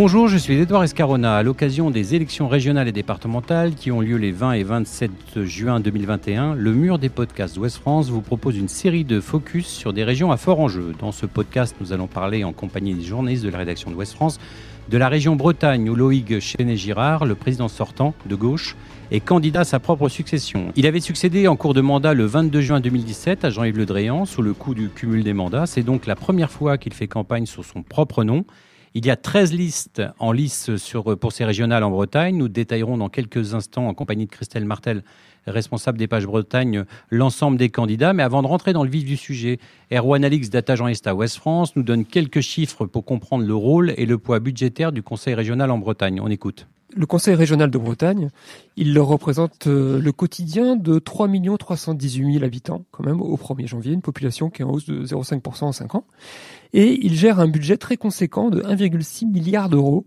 Bonjour, je suis Edouard Escarona. À l'occasion des élections régionales et départementales qui ont lieu les 20 et 27 juin 2021, le mur des podcasts d'Ouest France vous propose une série de focus sur des régions à fort enjeu. Dans ce podcast, nous allons parler en compagnie des journalistes de la rédaction d'Ouest France de la région Bretagne où Loïc Chenet-Girard, le président sortant de gauche, est candidat à sa propre succession. Il avait succédé en cours de mandat le 22 juin 2017 à Jean-Yves Le Drian sous le coup du cumul des mandats. C'est donc la première fois qu'il fait campagne sous son propre nom. Il y a 13 listes en lice sur, pour ces régionales en Bretagne. Nous détaillerons dans quelques instants, en compagnie de Christelle Martel, responsable des pages Bretagne, l'ensemble des candidats. Mais avant de rentrer dans le vif du sujet, Erwan Alix d'Agent Esta Ouest France nous donne quelques chiffres pour comprendre le rôle et le poids budgétaire du Conseil régional en Bretagne. On écoute le Conseil régional de Bretagne, il représente euh, le quotidien de 3 318 000 habitants, quand même, au 1er janvier, une population qui est en hausse de 0,5% en 5 ans. Et il gère un budget très conséquent de 1,6 milliard d'euros,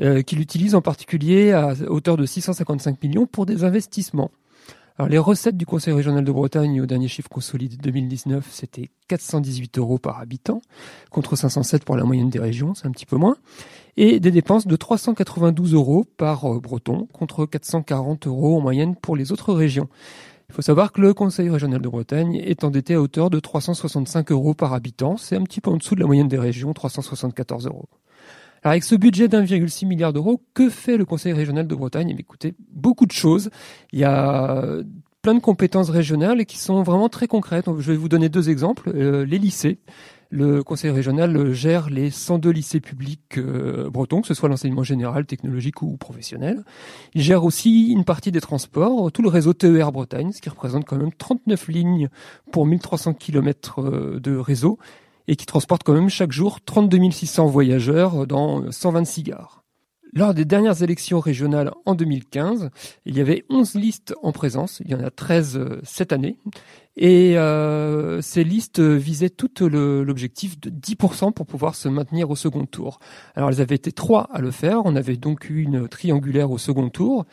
euh, qu'il utilise en particulier à hauteur de 655 millions pour des investissements. Alors, les recettes du Conseil régional de Bretagne au dernier chiffre consolidé 2019, c'était 418 euros par habitant, contre 507 pour la moyenne des régions, c'est un petit peu moins et des dépenses de 392 euros par euh, breton contre 440 euros en moyenne pour les autres régions. Il faut savoir que le Conseil régional de Bretagne est endetté à hauteur de 365 euros par habitant. C'est un petit peu en dessous de la moyenne des régions, 374 euros. Alors avec ce budget d'1,6 milliard d'euros, que fait le Conseil régional de Bretagne? Eh Écoutez, beaucoup de choses. Il y a plein de compétences régionales qui sont vraiment très concrètes. Je vais vous donner deux exemples. Euh, les lycées. Le conseil régional gère les 102 lycées publics euh, bretons, que ce soit l'enseignement général, technologique ou professionnel. Il gère aussi une partie des transports, tout le réseau TER Bretagne, ce qui représente quand même 39 lignes pour 1300 km euh, de réseau et qui transporte quand même chaque jour 32 600 voyageurs dans 126 gares. Lors des dernières élections régionales en 2015, il y avait 11 listes en présence, il y en a 13 euh, cette année, et euh, ces listes visaient tout l'objectif de 10% pour pouvoir se maintenir au second tour. Alors elles avaient été trois à le faire, on avait donc eu une triangulaire au second tour,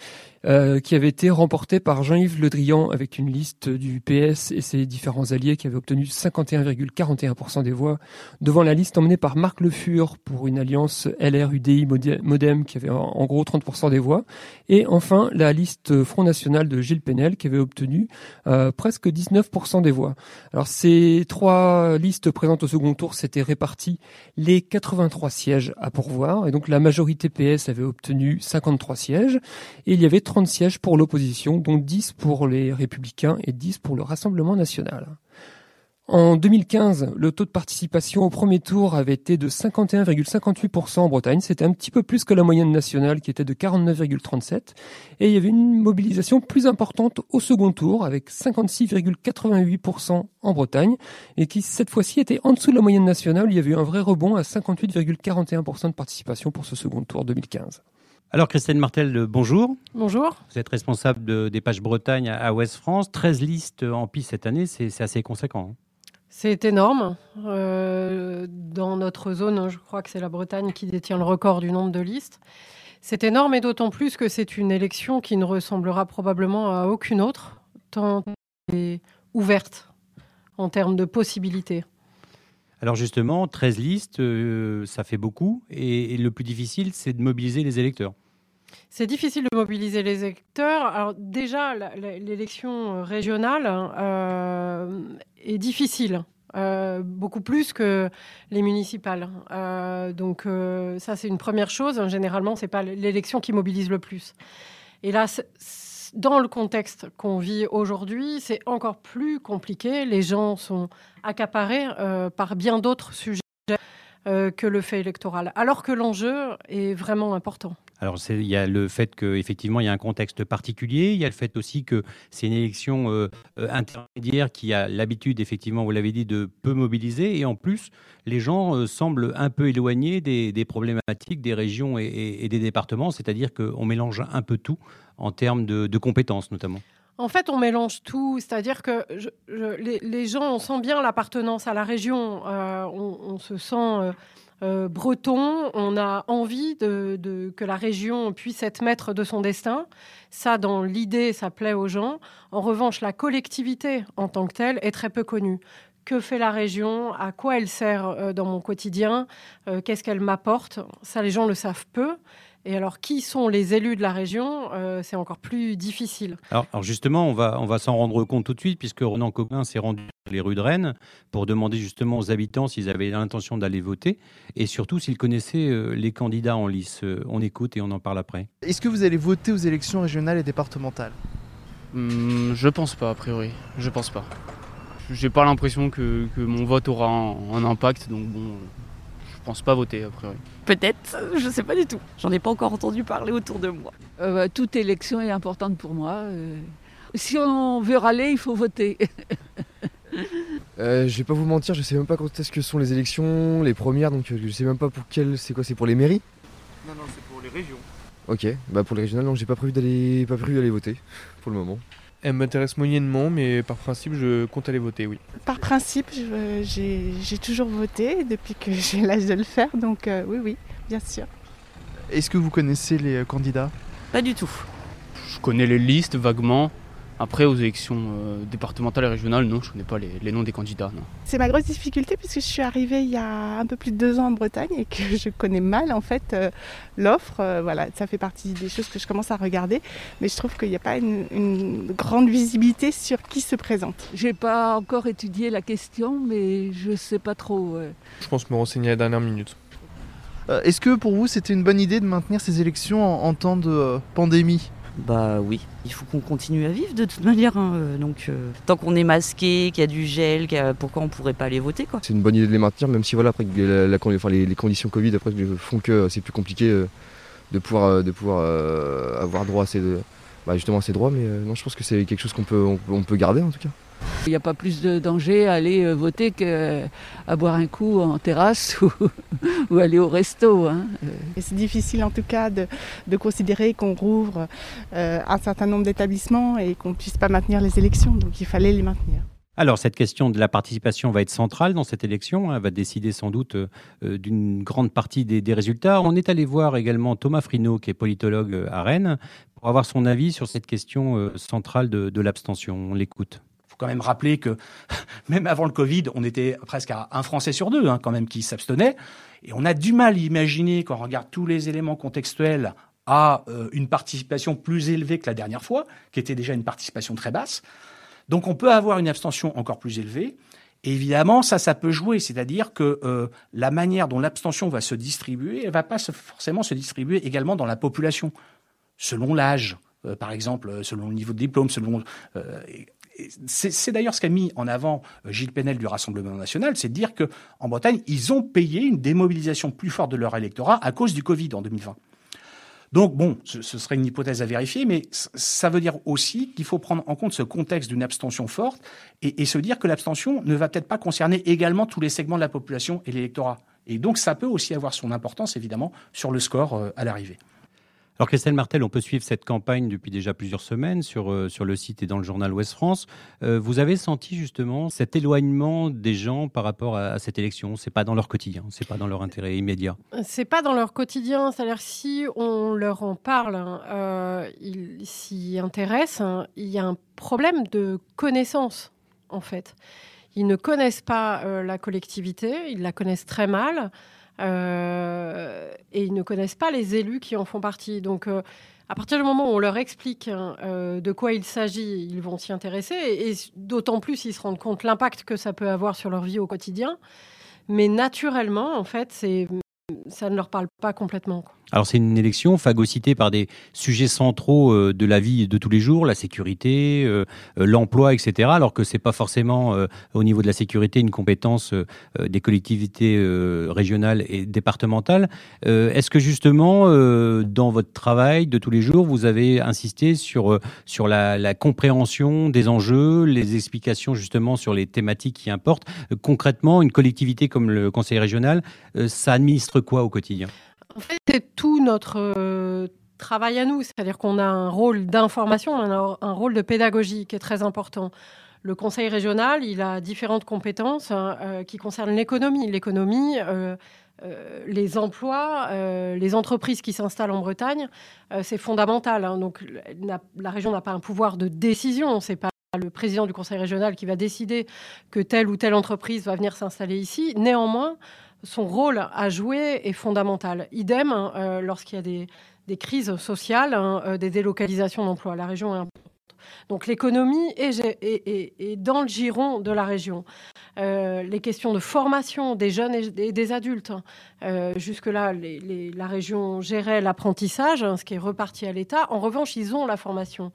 euh, qui avait été remporté par Jean-Yves Le Drian avec une liste du PS et ses différents alliés qui avaient obtenu 51,41% des voix devant la liste emmenée par Marc Le Fur pour une alliance LR-UDI Modem qui avait en gros 30% des voix et enfin la liste Front National de Gilles Penel qui avait obtenu euh, presque 19% des voix. Alors ces trois listes présentes au second tour s'étaient réparties les 83 sièges à pourvoir et donc la majorité PS avait obtenu 53 sièges et il y avait 30 sièges pour l'opposition, dont 10 pour les républicains et 10 pour le Rassemblement national. En 2015, le taux de participation au premier tour avait été de 51,58% en Bretagne. C'était un petit peu plus que la moyenne nationale qui était de 49,37%. Et il y avait une mobilisation plus importante au second tour avec 56,88% en Bretagne et qui cette fois-ci était en dessous de la moyenne nationale. Il y avait eu un vrai rebond à 58,41% de participation pour ce second tour 2015. Alors Christine Martel, bonjour. Bonjour. Vous êtes responsable des pages Bretagne à Ouest France. 13 listes en piste cette année, c'est assez conséquent. Hein. C'est énorme. Euh, dans notre zone, je crois que c'est la Bretagne qui détient le record du nombre de listes. C'est énorme et d'autant plus que c'est une élection qui ne ressemblera probablement à aucune autre, tant elle est ouverte en termes de possibilités. Alors justement, 13 listes, euh, ça fait beaucoup. Et, le plus difficile, c'est de mobiliser les électeurs. C'est difficile de mobiliser les électeurs. Alors déjà, l'élection régionale euh, est difficile. Euh, beaucoup plus que les municipales. donc ça, c'est une première chose. Généralement, c'est pas l'élection qui mobilise le plus. Et là, dans le contexte qu'on vit aujourd'hui, c'est encore plus compliqué. Les gens sont accaparés euh, par bien d'autres sujets euh, que le fait électoral, alors que l'enjeu est vraiment important. Alors il y a le fait qu'effectivement il y a un contexte particulier, il y a le fait aussi que c'est une élection euh, intermédiaire qui a l'habitude effectivement, vous l'avez dit, de peu mobiliser. Et en plus les gens semblent un peu éloignés des, problématiques des régions et des départements, c'est-à-dire qu'on mélange un peu tout en termes de, compétences notamment en fait, on mélange tout, c'est-à-dire que les, gens, on sent bien l'appartenance à la région, euh, on, se sent euh, euh, breton, on a envie de, que la région puisse être maître de son destin. Ça, dans l'idée, ça plaît aux gens. En revanche, la collectivité en tant que telle est très peu connue que fait la région, à quoi elle sert dans mon quotidien, qu'est-ce qu'elle m'apporte? Ça, les gens le savent peu. Et alors, qui sont les élus de la région C'est encore plus difficile. Alors, justement, on va, on va s'en rendre compte tout de suite, puisque Ronan Coquelin s'est rendu dans les rues de Rennes pour demander justement aux habitants s'ils avaient l'intention d'aller voter, et surtout s'ils connaissaient les candidats en lice. on écoute et on en parle après. Est-ce que vous allez voter aux élections régionales et départementales? Hmm, Je pense pas, a priori. Je pense pas. J'ai pas l'impression que, que, mon vote aura un, un impact, donc bon, pense pas voter, a priori. Peut-être, je sais pas du tout. J'en ai pas encore entendu parler autour de moi. Euh, bah, toute élection est importante pour moi. Euh. si on veut râler, il faut voter. euh, je vais pas vous mentir, je sais même pas quand est-ce que sont les élections, les premières, donc euh, je sais même pas pour quelles. C'est quoi C'est pour les mairies? Non, non, c'est pour les régions. Ok, bah pour les régionales, non, j'ai pas prévu d'aller, pas prévu d'aller voter pour le moment. Elle m'intéresse moyennement, mais par principe, je compte aller voter, oui. Par principe, j'ai toujours voté depuis que j'ai l'âge de le faire, donc euh, oui, oui, bien sûr. Est-ce que vous connaissez les euh, candidats? Pas du tout. Je connais les listes vaguement. Après, aux élections euh, départementales et régionales, non, je ne connais pas les, noms des candidats. C'est ma grosse difficulté puisque je suis arrivée il y a un peu plus de deux ans en Bretagne et que je connais mal en fait euh, l'offre. Euh, voilà, ça fait partie des choses que je commence à regarder, mais je trouve qu'il n'y a pas une, grande visibilité sur qui se présente. J'ai pas encore étudié la question, mais je sais pas trop. Je pense me renseigner à la dernière minute. Est-ce que pour vous c'était une bonne idée de maintenir ces élections en temps de pandémie? Bah oui, il faut qu'on continue à vivre de toute manière. Hein. Euh, donc euh, tant qu'on est masqué, qu'il y a du gel, pourquoi on pourrait pas aller voter quoi C'est une bonne idée de les maintenir, même si voilà après les, conditions Covid après font que c'est plus compliqué euh, de pouvoir de pouvoir avoir droit à ces bah, justement à ces droits. Mais non, je pense que c'est quelque chose qu'on peut on peut garder en tout cas. Il n'y a pas plus de danger à aller euh, voter qu'à boire un coup en terrasse ou, aller au resto. Hein. C'est difficile en tout cas de, considérer qu'on rouvre euh, un certain nombre d'établissements et qu'on ne puisse pas maintenir les élections. Donc il fallait les maintenir. Alors, cette question de la participation va être centrale dans cette élection. Elle va décider sans doute euh, d'une grande partie des, résultats. On est allé voir également Thomas Frino, qui est politologue à Rennes, pour avoir son avis sur cette question centrale de l'abstention. On l'écoute quand même rappeler que même avant le Covid, on était presque à un Français sur deux hein, quand même qui s'abstenait. Et on a du mal à imaginer, quand on regarde tous les éléments contextuels, à euh, une participation plus élevée que la dernière fois, qui était déjà une participation très basse. Donc on peut avoir une abstention encore plus élevée. Et évidemment, ça, ça peut jouer, c'est-à-dire que euh, la manière dont l'abstention va se distribuer, elle va pas forcément se distribuer également dans la population, selon l'âge, euh, par exemple, selon le niveau de diplôme, selon c'est d'ailleurs ce qu'a mis en avant euh, Gilles Penel du Rassemblement national, c'est de dire que en Bretagne, ils ont payé une démobilisation plus forte de leur électorat à cause du Covid en 2020. Donc bon, ce, serait une hypothèse à vérifier, mais ça veut dire aussi qu'il faut prendre en compte ce contexte d'une abstention forte et, se dire que l'abstention ne va peut-être pas concerner également tous les segments de la population et l'électorat. Et donc ça peut aussi avoir son importance évidemment sur le score euh, à l'arrivée. Alors Christelle Martel, on peut suivre cette campagne depuis déjà plusieurs semaines sur, euh, sur le site et dans le journal Ouest France. Euh, vous avez senti justement cet éloignement des gens par rapport à, cette élection? C'est pas dans leur quotidien, c'est pas dans leur intérêt immédiat? C'est pas dans leur quotidien, c'est-à-dire si on leur en parle, hein, euh, ils s'y intéressent. Hein, il y a un problème de connaissance en fait. Ils ne connaissent pas la collectivité, ils la connaissent très mal. Euh, et ils ne connaissent pas les élus qui en font partie. Donc, euh, à partir du moment où on leur explique hein, euh, de quoi il s'agit, ils vont s'y intéresser, et, d'autant plus ils se rendent compte l'impact que ça peut avoir sur leur vie au quotidien. Mais naturellement, en fait, ça ne leur parle pas complètement. Alors c'est une élection phagocytée par des sujets centraux euh, de la vie de tous les jours, la sécurité, euh, euh, l'emploi, etc. Alors que c'est pas forcément au niveau de la sécurité une compétence des collectivités régionales et départementales. Est-ce que justement dans votre travail de tous les jours, vous avez insisté sur sur la, la compréhension des enjeux, les explications justement sur les thématiques qui importent? Concrètement, une collectivité comme le Conseil régional, ça administre quoi au quotidien? En fait, c'est tout notre euh, travail à nous. C'est-à-dire qu'on a un rôle d'information, on a un rôle de pédagogie qui est très important. Le conseil régional, il a différentes compétences hein, euh, qui concernent l'économie. L'économie, euh, les emplois, les entreprises qui s'installent en Bretagne, c'est fondamental. Hein. Donc la, région n'a pas un pouvoir de décision. C'est pas le président du conseil régional qui va décider que telle ou telle entreprise va venir s'installer ici. Néanmoins, son rôle à jouer est fondamental. Idem euh, lorsqu'il y a des, crises sociales, hein, euh, des délocalisations d'emplois. La région est importante. Donc l'économie est, dans le giron de la région. Euh, les questions de formation des jeunes et des, adultes. Hein. Jusque-là, la région gérait l'apprentissage, hein, ce qui est reparti à l'État. En revanche, ils ont la formation.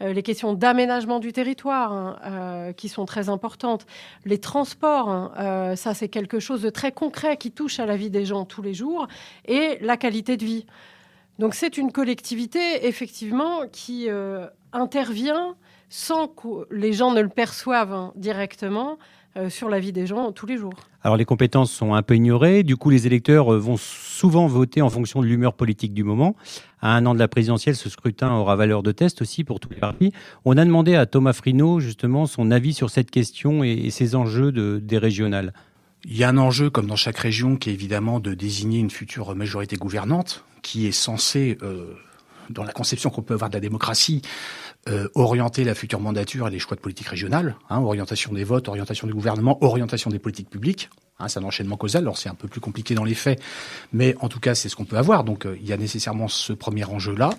Euh, les questions d'aménagement du territoire hein, euh, qui sont très importantes, les transports, hein, euh, ça c'est quelque chose de très concret qui touche à la vie des gens tous les jours, et la qualité de vie. Donc c'est une collectivité effectivement qui intervient sans que les gens ne le perçoivent hein, directement sur la vie des gens tous les jours. Alors les compétences sont un peu ignorées, du coup les électeurs euh, vont souvent voter en fonction de l'humeur politique du moment. À un an de la présidentielle, ce scrutin aura valeur de test aussi pour tous les partis. On a demandé à Thomas Frino justement son avis sur cette question et, ses enjeux de, des régionales. Il y a un enjeu, comme dans chaque région, qui est évidemment de désigner une future majorité gouvernante, qui est censée, euh, dans la conception qu'on peut avoir de la démocratie, euh, orienter la future mandature et les choix de politique régionale, hein, orientation des votes, orientation du gouvernement, orientation des politiques publiques. Hein, c'est un enchaînement causal, alors c'est un peu plus compliqué dans les faits, mais en tout cas c'est ce qu'on peut avoir. Donc euh, il y a nécessairement ce premier enjeu-là.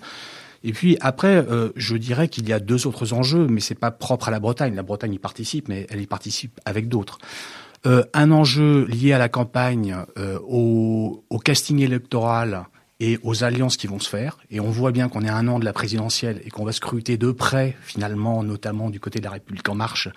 Et puis après, euh, je dirais qu'il y a deux autres enjeux, mais c'est pas propre à la Bretagne. La Bretagne y participe, mais elle y participe avec d'autres. un enjeu lié à la campagne, au, au, casting électoral et aux alliances qui vont se faire. Et on voit bien qu'on est à un an de la présidentielle et qu'on va scruter de près, finalement, notamment du côté de la République en marche,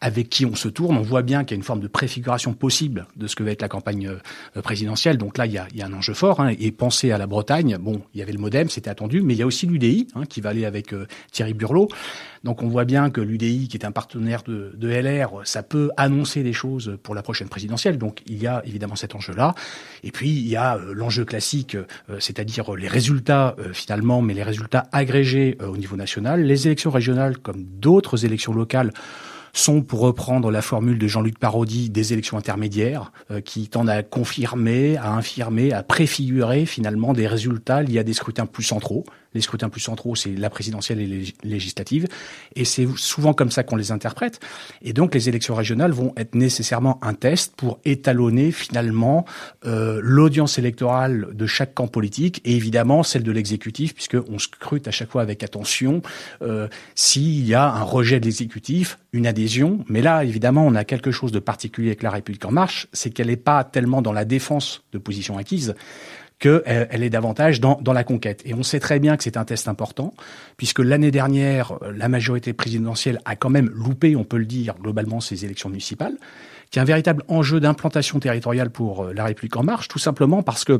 avec qui on se tourne. On voit bien qu'il y a une forme de préfiguration possible de ce que va être la campagne euh, présidentielle. Donc là, il y a, un enjeu fort. Hein. Et penser à la Bretagne, bon, il y avait le MoDem, c'était attendu, mais il y a aussi l'UDI hein, qui va aller avec euh, Thierry Burlot. Donc on voit bien que l'UDI, qui est un partenaire de, de, LR, ça peut annoncer des choses pour la prochaine présidentielle. Donc il y a évidemment cet enjeu-là. Et puis il y a euh, l'enjeu classique, c'est-à-dire les résultats finalement, mais les résultats agrégés au niveau national. Les élections régionales, comme d'autres élections locales, sont, pour reprendre la formule de Jean-Luc Parodi, des élections intermédiaires euh, qui tendent à confirmer, à infirmer, à préfigurer finalement des résultats liés à des scrutins plus centraux. Les scrutins plus centraux, c'est la présidentielle et les législatives, et c'est souvent comme ça qu'on les interprète. Et donc les élections régionales vont être nécessairement un test pour étalonner finalement euh, l'audience électorale de chaque camp politique et évidemment celle de l'exécutif, puisqu'on scrute à chaque fois avec attention euh, s'il y a un rejet de l'exécutif, une adhésion. Mais là, évidemment, on a quelque chose de particulier avec la République en marche, c'est qu'elle n'est pas tellement dans la défense de positions acquises qu'elle elle est davantage dans, dans la conquête. Et on sait très bien que c'est un test important, puisque l'année dernière, la majorité présidentielle a quand même loupé, on peut le dire, globalement, ses élections municipales, qui est un véritable enjeu d'implantation territoriale pour euh, la République en marche, tout simplement parce que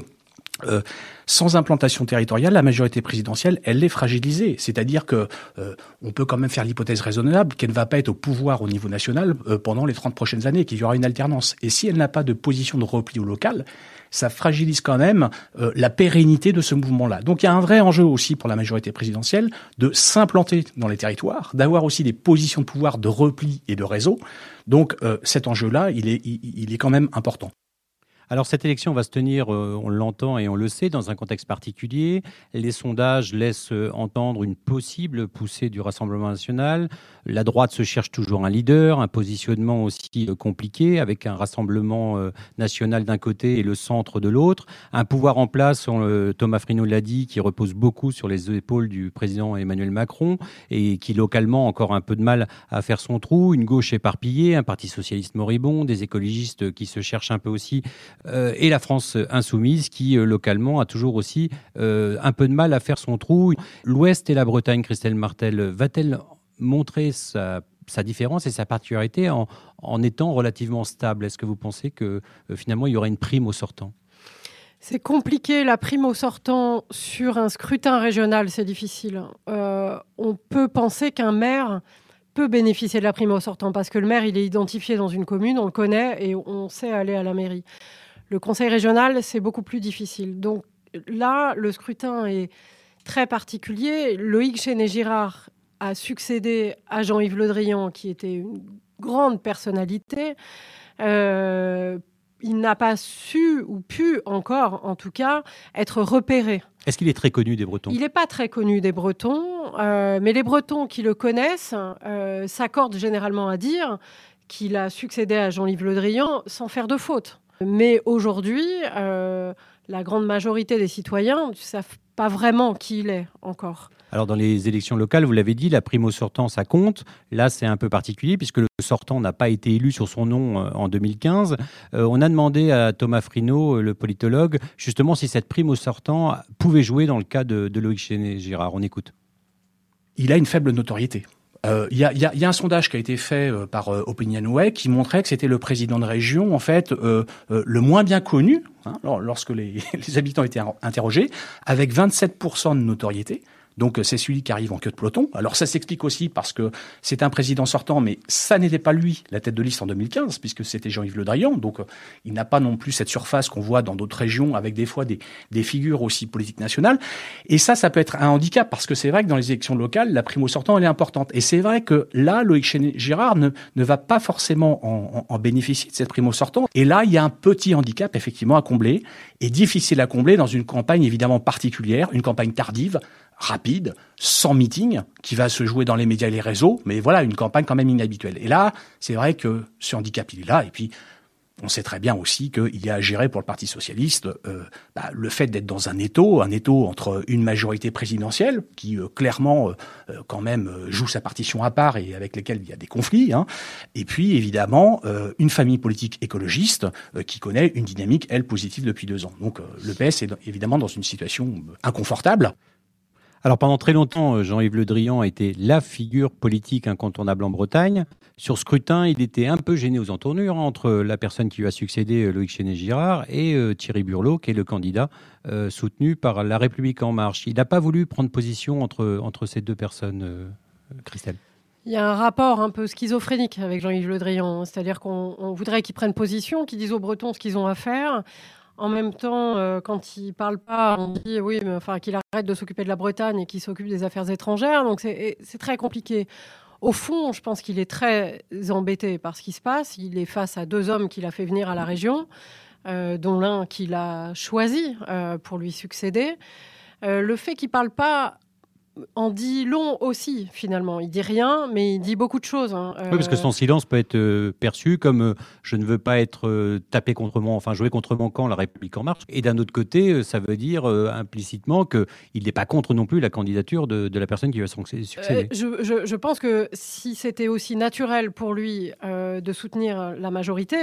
euh, sans implantation territoriale, la majorité présidentielle, elle est fragilisée. C'est-à-dire que euh, on peut quand même faire l'hypothèse raisonnable qu'elle ne va pas être au pouvoir au niveau national euh, pendant les 30 prochaines années, qu'il y aura une alternance. Et si elle n'a pas de position de repli au local, ça fragilise quand même la pérennité de ce mouvement-là. Donc il y a un vrai enjeu aussi pour la majorité présidentielle de s'implanter dans les territoires, d'avoir aussi des positions de pouvoir de repli et de réseau. Donc cet enjeu-là, il est, il est quand même important. Alors cette élection va se tenir, euh, on l'entend et on le sait, dans un contexte particulier. Les sondages laissent euh, entendre une possible poussée du Rassemblement national. La droite se cherche toujours un leader, un positionnement aussi euh, compliqué, avec un Rassemblement national d'un côté et le centre de l'autre. Un pouvoir en place, Thomas Frino l'a dit, qui repose beaucoup sur les épaules du président Emmanuel Macron et qui localement a encore un peu de mal à faire son trou. Une gauche éparpillée, un parti socialiste moribond, des écologistes qui se cherchent un peu aussi euh, et la France insoumise qui, euh, localement, a toujours aussi euh, un peu de mal à faire son trou. L'Ouest et la Bretagne, Christelle Martel, va-t-elle montrer sa, différence et sa particularité en, étant relativement stable? Est-ce que vous pensez que finalement il y aura une prime au sortant c'est compliqué, la prime au sortant sur un scrutin régional, c'est difficile. on peut penser qu'un maire peut bénéficier de la prime au sortant parce que le maire, il est identifié dans une commune, on le connaît et on sait aller à la mairie. Le conseil régional, c'est beaucoup plus difficile. Donc là, le scrutin est très particulier. Loïc Chenet-Girard a succédé à Jean-Yves Le Drian, qui était une grande personnalité. Euh, il n'a pas su ou pu encore en tout cas, être repéré. Est-ce qu'il est très connu des Bretons? Il n'est pas très connu des Bretons, euh, mais les Bretons qui le connaissent euh, s'accordent généralement à dire qu'il a succédé à Jean-Yves Le Drian sans faire de faute. Mais aujourd'hui, euh, la grande majorité des citoyens ne savent pas vraiment qui il est encore. Alors dans les élections locales, vous l'avez dit, la primo sortant, ça compte. Là, c'est un peu particulier puisque le sortant n'a pas été élu sur son nom euh, en 2015. Euh, on a demandé à Thomas Frino, le politologue, justement si cette primo sortant pouvait jouer dans le cas de, de Loïc Chéné-Girard. On écoute. Il a une faible notoriété. Il y, a, y, a, y, un sondage qui a été fait euh, par euh, Opinionway qui montrait que c'était le président de région, en fait, euh, le moins bien connu, hein, lorsque les, les habitants étaient interrogés, avec 27% de notoriété. Donc c'est celui qui arrive en queue de peloton. Alors ça s'explique aussi parce que c'est un président sortant, mais ça n'était pas lui la tête de liste en 2015, puisque c'était Jean-Yves Le Drian. Donc euh, il n'a pas non plus cette surface qu'on voit dans d'autres régions, avec des fois des, des figures aussi politiques nationales. Et ça, ça peut être un handicap, parce que c'est vrai que dans les élections locales, la primo sortant, elle est importante. Et c'est vrai que là, Loïc Chéné-Girard ne, ne va pas forcément en, en, en bénéficier de cette primo sortant. Et là, il y a un petit handicap, effectivement, à combler, et difficile à combler dans une campagne évidemment particulière, une campagne tardive, rapide, sans meeting, qui va se jouer dans les médias et les réseaux, mais voilà, une campagne quand même inhabituelle. Et là, c'est vrai que ce handicap, il est là, et puis on sait très bien aussi qu'il y a à gérer pour le Parti socialiste euh, bah, le fait d'être dans un étau, un étau entre une majorité présidentielle qui euh, clairement euh, quand même joue sa partition à part et avec lesquels il y a des conflits, hein, et puis évidemment une famille politique écologiste qui connaît une dynamique elle positive depuis deux ans. Donc le PS est évidemment dans une situation inconfortable. Alors pendant très longtemps, Jean-Yves Le Drian a été la figure politique incontournable en Bretagne. Sur scrutin, il était un peu gêné aux entournures hein, entre la personne qui lui a succédé, Loïc Chéné-Girard, et euh, Thierry Burlot, qui est le candidat euh, soutenu par La République En Marche. Il n'a pas voulu prendre position entre, entre ces deux personnes, euh, Christelle. Il y a un rapport un peu schizophrénique avec Jean-Yves Le Drian, c'est-à-dire qu'on voudrait qu'ils prennent position, qu'ils disent aux Bretons ce qu'ils ont à faire. En même temps, euh, quand il parle pas, on dit oui, mais enfin qu'il arrête de s'occuper de la Bretagne et qu'il s'occupe des affaires étrangères. Donc c'est très compliqué. Au fond, je pense qu'il est très embêté par ce qui se passe. Il est face à deux hommes qu'il a fait venir à la région, euh, dont l'un qu'il a choisi euh, pour lui succéder. Le fait qu'il parle pas en dit long aussi, finalement. Il dit rien, mais il dit beaucoup de choses. Hein. Oui, parce que son silence peut être euh, perçu comme euh, je ne veux pas être euh, tapé contre mon, enfin jouer contre mon camp, la République en marche. Et d'un autre côté, euh, ça veut dire euh, implicitement qu'il n'est pas contre non plus la candidature de, de la personne qui va succéder. Euh, je, je, je, pense que si c'était aussi naturel pour lui euh, de soutenir la majorité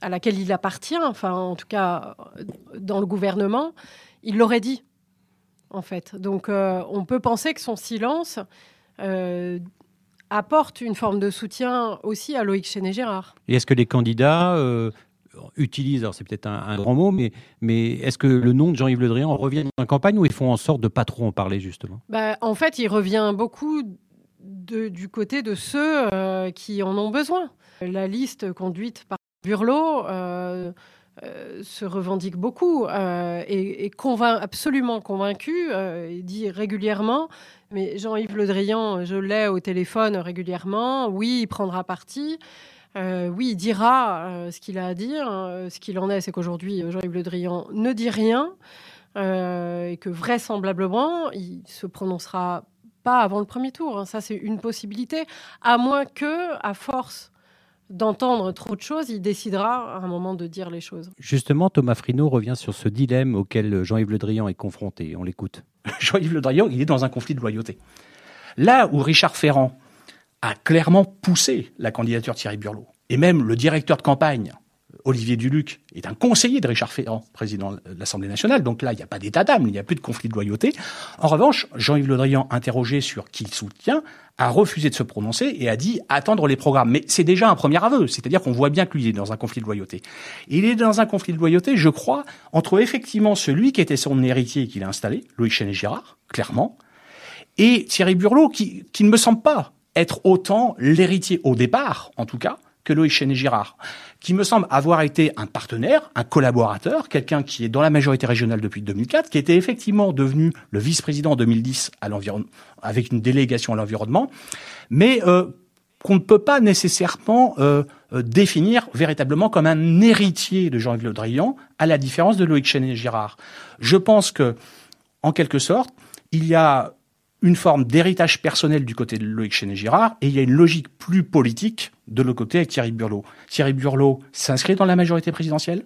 à laquelle il appartient, enfin en tout cas dans le gouvernement, il l'aurait dit en fait. Donc euh, on peut penser que son silence euh, apporte une forme de soutien aussi à Loïc Chéné-Gérard. Et est-ce que les candidats euh, utilisent, alors c'est peut-être un, un, grand mot, mais, mais est-ce que le nom de Jean-Yves Le Drian revient dans la campagne ou ils font en sorte de pas trop en parler justement? Bah, En fait, il revient beaucoup de, du côté de ceux qui en ont besoin. La liste conduite par Burlot euh, se revendique beaucoup euh, et, et convainc, absolument convaincu. Euh, il dit régulièrement, mais Jean-Yves Le Drian, je l'ai au téléphone régulièrement. Oui, il prendra parti. Oui, il dira ce qu'il a à dire. ce qu'il en est, c'est qu'aujourd'hui, Jean-Yves Le Drian ne dit rien et que vraisemblablement, il se prononcera pas avant le premier tour. Hein. Ça, c'est une possibilité, à moins que, à force d'entendre trop de choses, il décidera à un moment de dire les choses. Justement, Thomas Frino revient sur ce dilemme auquel Jean-Yves Le Drian est confronté. On l'écoute. Jean-Yves Le Drian, il est dans un conflit de loyauté. Là où Richard Ferrand a clairement poussé la candidature de Thierry Burlot, et même le directeur de campagne, Olivier Duluc, est un conseiller de Richard Ferrand, président de l'Assemblée nationale. Donc là, il n'y a pas d'état d'âme, il n'y a plus de conflit de loyauté. En revanche, Jean-Yves Le Drian, interrogé sur qui il soutient, a refusé de se prononcer et a dit attendre les programmes. Mais c'est déjà un premier aveu, c'est-à-dire qu'on voit bien que lui est dans un conflit de loyauté. Et il est dans un conflit de loyauté, je crois, entre effectivement celui qui était son héritier qu'il a installé, Louis Chéné-Girard, clairement, et Thierry Burlot, qui, qui ne me semble pas être autant l'héritier au départ, en tout cas, que Loïc Chéné-Girard, qui me semble avoir été un partenaire, un collaborateur, quelqu'un qui est dans la majorité régionale depuis 2004, qui était effectivement devenu le vice-président en 2010 à l'environnement, avec une délégation à l'environnement, mais euh, qu'on ne peut pas nécessairement euh, euh, définir véritablement comme un héritier de Jean-Yves Le Drian, à la différence de Loïc Chenet-Girard. Je pense que, en quelque sorte, il y a une forme d'héritage personnel du côté de Loïc Chenet-Girard et il y a une logique plus politique de l'autre côté avec Thierry Burlot. Thierry Burlot s'inscrit dans la majorité présidentielle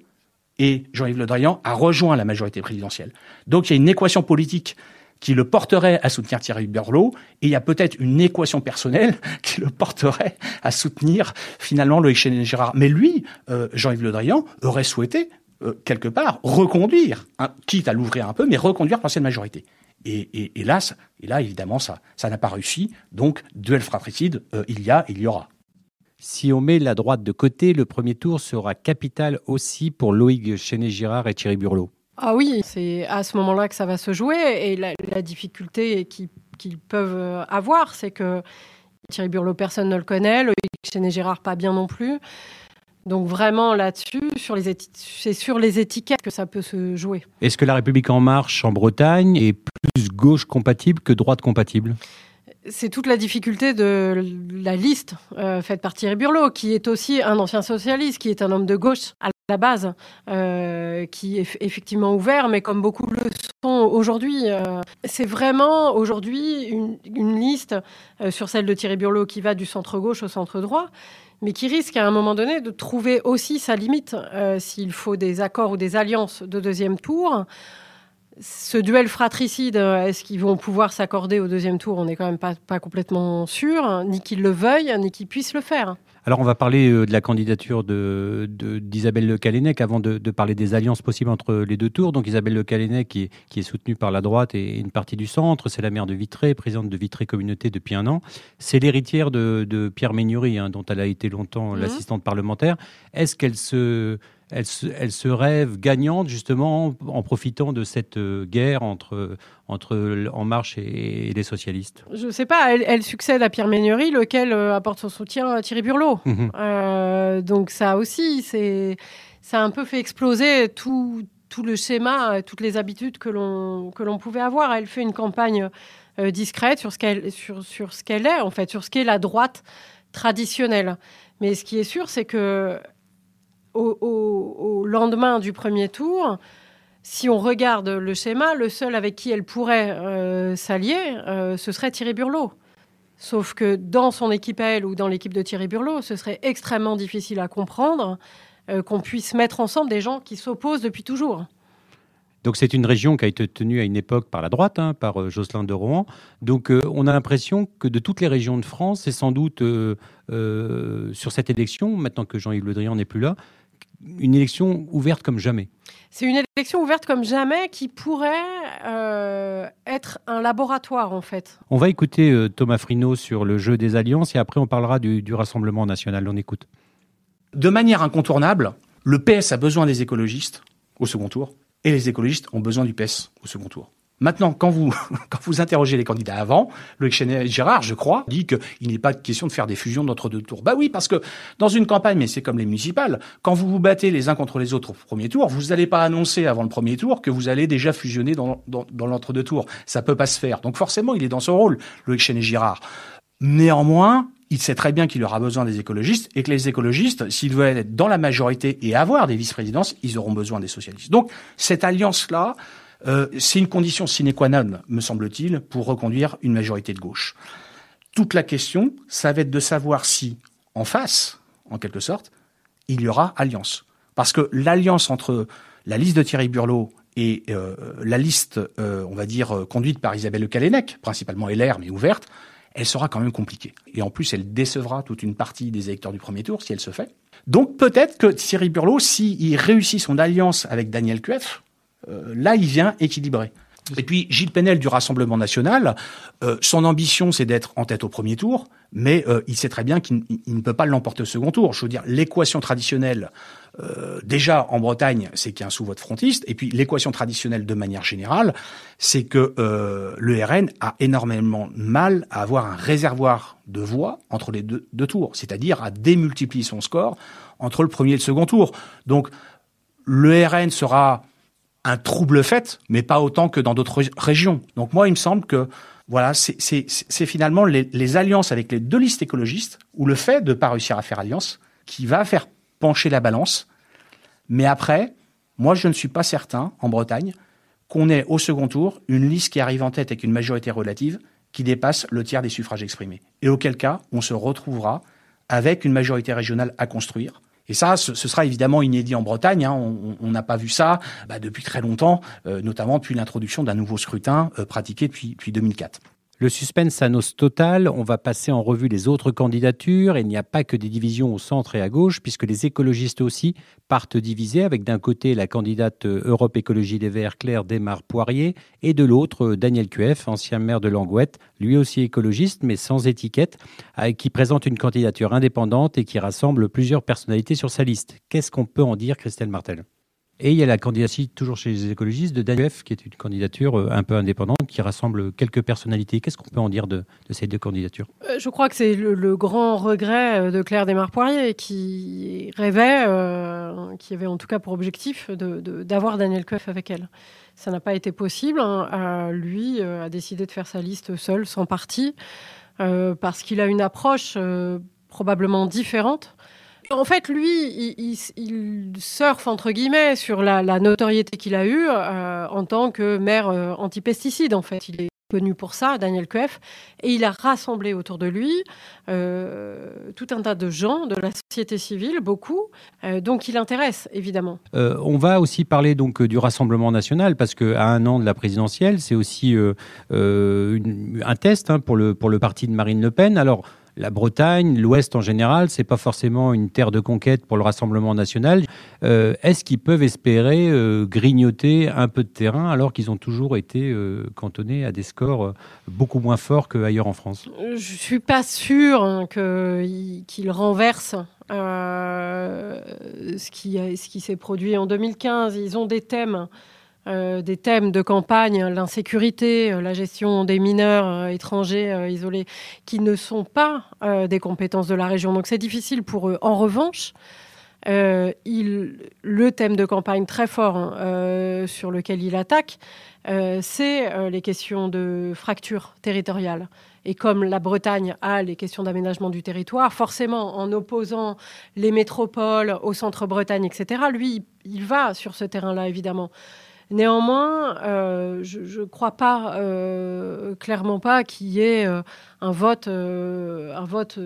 et Jean-Yves Le Drian a rejoint la majorité présidentielle. Donc il y a une équation politique qui le porterait à soutenir Thierry Burlot, et il y a peut-être une équation personnelle qui le porterait à soutenir finalement Loïc Chenet-Girard. Mais lui, euh, Jean-Yves Le Drian, aurait souhaité, euh, quelque part, reconduire, hein, quitte à l'ouvrir un peu, mais reconduire l'ancienne majorité. Et, et, et, là, et là, évidemment, ça, ça n'a pas réussi. Donc, duel fratricide, euh, il y a, il y aura. Si on met la droite de côté, le premier tour sera capital aussi pour Loïc Chenet-Girard et Thierry Burlot. Ah oui, c'est à ce moment-là que ça va se jouer. Et la, la difficulté qu'ils peuvent avoir, c'est que Thierry Burlot, personne ne le connaît. Loïc Chenet-Girard, pas bien non plus. Donc vraiment là-dessus, sur c'est sur les étiquettes que ça peut se jouer. Est-ce que la République en marche en Bretagne est plus gauche compatible que droite compatible? C'est toute la difficulté de la liste euh, faite par Thierry Burlot, qui est aussi un ancien socialiste, qui est un homme de gauche à la base, euh, qui est effectivement ouvert, mais comme beaucoup le sont aujourd'hui. Euh, c'est vraiment aujourd'hui une, une, liste sur celle de Thierry Burlot qui va du centre-gauche au centre-droit, mais qui risque à un moment donné de trouver aussi sa limite euh, s'il faut des accords ou des alliances de deuxième tour ce duel fratricide, est-ce qu'ils vont pouvoir s'accorder au deuxième tour? On n'est quand même pas, complètement sûr, hein, ni qu'ils le veuillent, ni qu'ils puissent le faire. Alors, on va parler euh, de la candidature d'Isabelle de, Le Calennec avant de, de, parler des alliances possibles entre les deux tours. Donc, Isabelle Le Calennec, qui est, qui est soutenue par la droite et une partie du centre, c'est la maire de Vitré, présidente de Vitré Communauté depuis un an. C'est l'héritière de, de, Pierre Ménury, hein, dont elle a été longtemps mmh. l'assistante parlementaire. Est-ce qu'elle se elle se, elle se, rêve gagnante justement en profitant de cette euh, guerre entre, entre En Marche et, et les socialistes Je ne sais pas, elle, elle, succède à Pierre Ménury, lequel euh, apporte son soutien à Thierry Burlot. Mmh. Euh, donc ça aussi, c'est ça a un peu fait exploser tout, tout le schéma, toutes les habitudes que l'on pouvait avoir. Elle fait une campagne euh, discrète sur ce qu'elle sur, sur ce qu'elle est, en fait, sur ce qu'est la droite traditionnelle. Mais ce qui est sûr, c'est que au, lendemain du premier tour, si on regarde le schéma, le seul avec qui elle pourrait euh, s'allier, euh, ce serait Thierry Burlot. Sauf que dans son équipe à elle ou dans l'équipe de Thierry Burlot, ce serait extrêmement difficile à comprendre euh, qu'on puisse mettre ensemble des gens qui s'opposent depuis toujours. Donc c'est une région qui a été tenue à une époque par la droite, hein, par Jocelyn de Rohan. Donc on a l'impression que de toutes les régions de France, c'est sans doute sur cette élection, maintenant que Jean-Yves Le Drian n'est plus là, une élection ouverte comme jamais. C'est une élection ouverte comme jamais qui pourrait euh, être un laboratoire en fait. On va écouter euh, Thomas Frino sur le jeu des alliances et après on parlera du, du Rassemblement national. On écoute. De manière incontournable, le PS a besoin des écologistes au second tour et les écologistes ont besoin du PS au second tour. Maintenant, quand vous, quand vous interrogez les candidats avant, Loïc Gérard, je crois, dit qu'il n'est pas question de faire des fusions d'entre deux tours. Bah oui, parce que dans une campagne, mais c'est comme les municipales, quand vous vous battez les uns contre les autres au premier tour, vous n'allez pas annoncer avant le premier tour que vous allez déjà fusionner dans, dans, dans l'entre-deux tours. Ça peut pas se faire. Donc forcément, il est dans son rôle, Loïc Girard. Néanmoins, il sait très bien qu'il aura besoin des écologistes et que les écologistes, s'ils veulent être dans la majorité et avoir des vice-présidences, ils auront besoin des socialistes. Donc cette alliance-là, euh, c'est une condition sine qua non, me semble-t-il, pour reconduire une majorité de gauche. Toute la question, ça va être de savoir si, en face, en quelque sorte, il y aura alliance. Parce que l'alliance entre la liste de Thierry Burlot et euh, la liste, euh, on va dire, conduite par Isabelle Le Calennec, principalement LR, mais ouverte, elle sera quand même compliquée. Et en plus, elle décevra toute une partie des électeurs du premier tour si elle se fait. Donc peut-être que Thierry Burlot, s'il réussit son alliance avec Daniel Cueff, euh, là, il vient équilibrer. Et puis Gilles Penel du Rassemblement national, euh, son ambition c'est d'être en tête au premier tour, mais euh, il sait très bien qu'il ne peut pas l'emporter au second tour. Je veux dire, l'équation traditionnelle, euh, déjà en Bretagne, c'est qu'il y a un sous-vote frontiste, et puis l'équation traditionnelle de manière générale, c'est que euh, le RN a énormément mal à avoir un réservoir de voix entre les deux, deux tours, c'est-à-dire à démultiplier son score entre le premier et le second tour. Donc le RN sera un trouble fait, mais pas autant que dans d'autres régions. Donc moi, il me semble que voilà, c'est finalement les, les, alliances avec les deux listes écologistes, ou le fait de ne pas réussir à faire alliance, qui va faire pencher la balance. Mais après, moi, je ne suis pas certain, en Bretagne, qu'on ait au second tour une liste qui arrive en tête avec une majorité relative qui dépasse le tiers des suffrages exprimés. Et auquel cas, on se retrouvera avec une majorité régionale à construire. Et ça, ce, sera évidemment inédit en Bretagne. Hein. On n'a pas vu ça bah, depuis très longtemps, euh, notamment depuis l'introduction d'un nouveau scrutin euh, pratiqué depuis, depuis 2004. Le suspense s'annonce total. On va passer en revue les autres candidatures. il n'y a pas que des divisions au centre et à gauche, puisque les écologistes aussi partent divisés, avec d'un côté la candidate Europe Écologie des Verts, Claire Desmar-Poirier, et de l'autre Daniel Cueff, ancien maire de Langouette, lui aussi écologiste, mais sans étiquette, qui présente une candidature indépendante et qui rassemble plusieurs personnalités sur sa liste. Qu'est-ce qu'on peut en dire, Christelle Martel? Et il y a la candidature, toujours chez les écologistes, de Daniel qui est une candidature euh, un peu indépendante, qui rassemble quelques personnalités. Qu'est-ce qu'on peut en dire de, ces deux candidatures? Euh, Je crois que c'est le, grand regret euh, de Claire Desmarres-Poirier, qui rêvait, qui avait en tout cas pour objectif d'avoir Daniel Coeuf avec elle. Ça n'a pas été possible. Hein. lui a décidé de faire sa liste seul, sans parti, parce qu'il a une approche probablement différente en fait, lui, il, surfe entre guillemets sur la, notoriété qu'il a eue euh, en tant que maire euh, anti-pesticide. En fait, il est connu pour ça, Daniel Koeff, et il a rassemblé autour de lui euh, tout un tas de gens de la société civile, beaucoup, donc il intéresse évidemment. on va aussi parler donc du Rassemblement national parce qu'à un an de la présidentielle, c'est aussi un test hein, pour le pour le parti de Marine Le Pen. Alors la Bretagne, l'Ouest en général, c'est pas forcément une terre de conquête pour le Rassemblement national. Euh, est-ce qu'ils peuvent espérer euh, grignoter un peu de terrain alors qu'ils ont toujours été euh, cantonnés à des scores beaucoup moins forts qu'ailleurs en France? Je suis pas sûr hein, qu'ils renversent ce qui, ce qui s'est produit en 2015. Ils ont des thèmes euh, des thèmes de campagne, l'insécurité, euh, la gestion des mineurs euh, étrangers isolés, qui ne sont pas des compétences de la région. Donc c'est difficile pour eux. En revanche, le thème de campagne très fort hein, sur lequel il attaque, c'est les questions de fracture territoriale. Et comme la Bretagne a les questions d'aménagement du territoire, forcément, en opposant les métropoles au centre Bretagne, etc., lui, il va sur ce terrain-là, évidemment. Néanmoins, euh, je ne crois pas, euh, clairement pas, qu'il y ait euh, un vote, un vote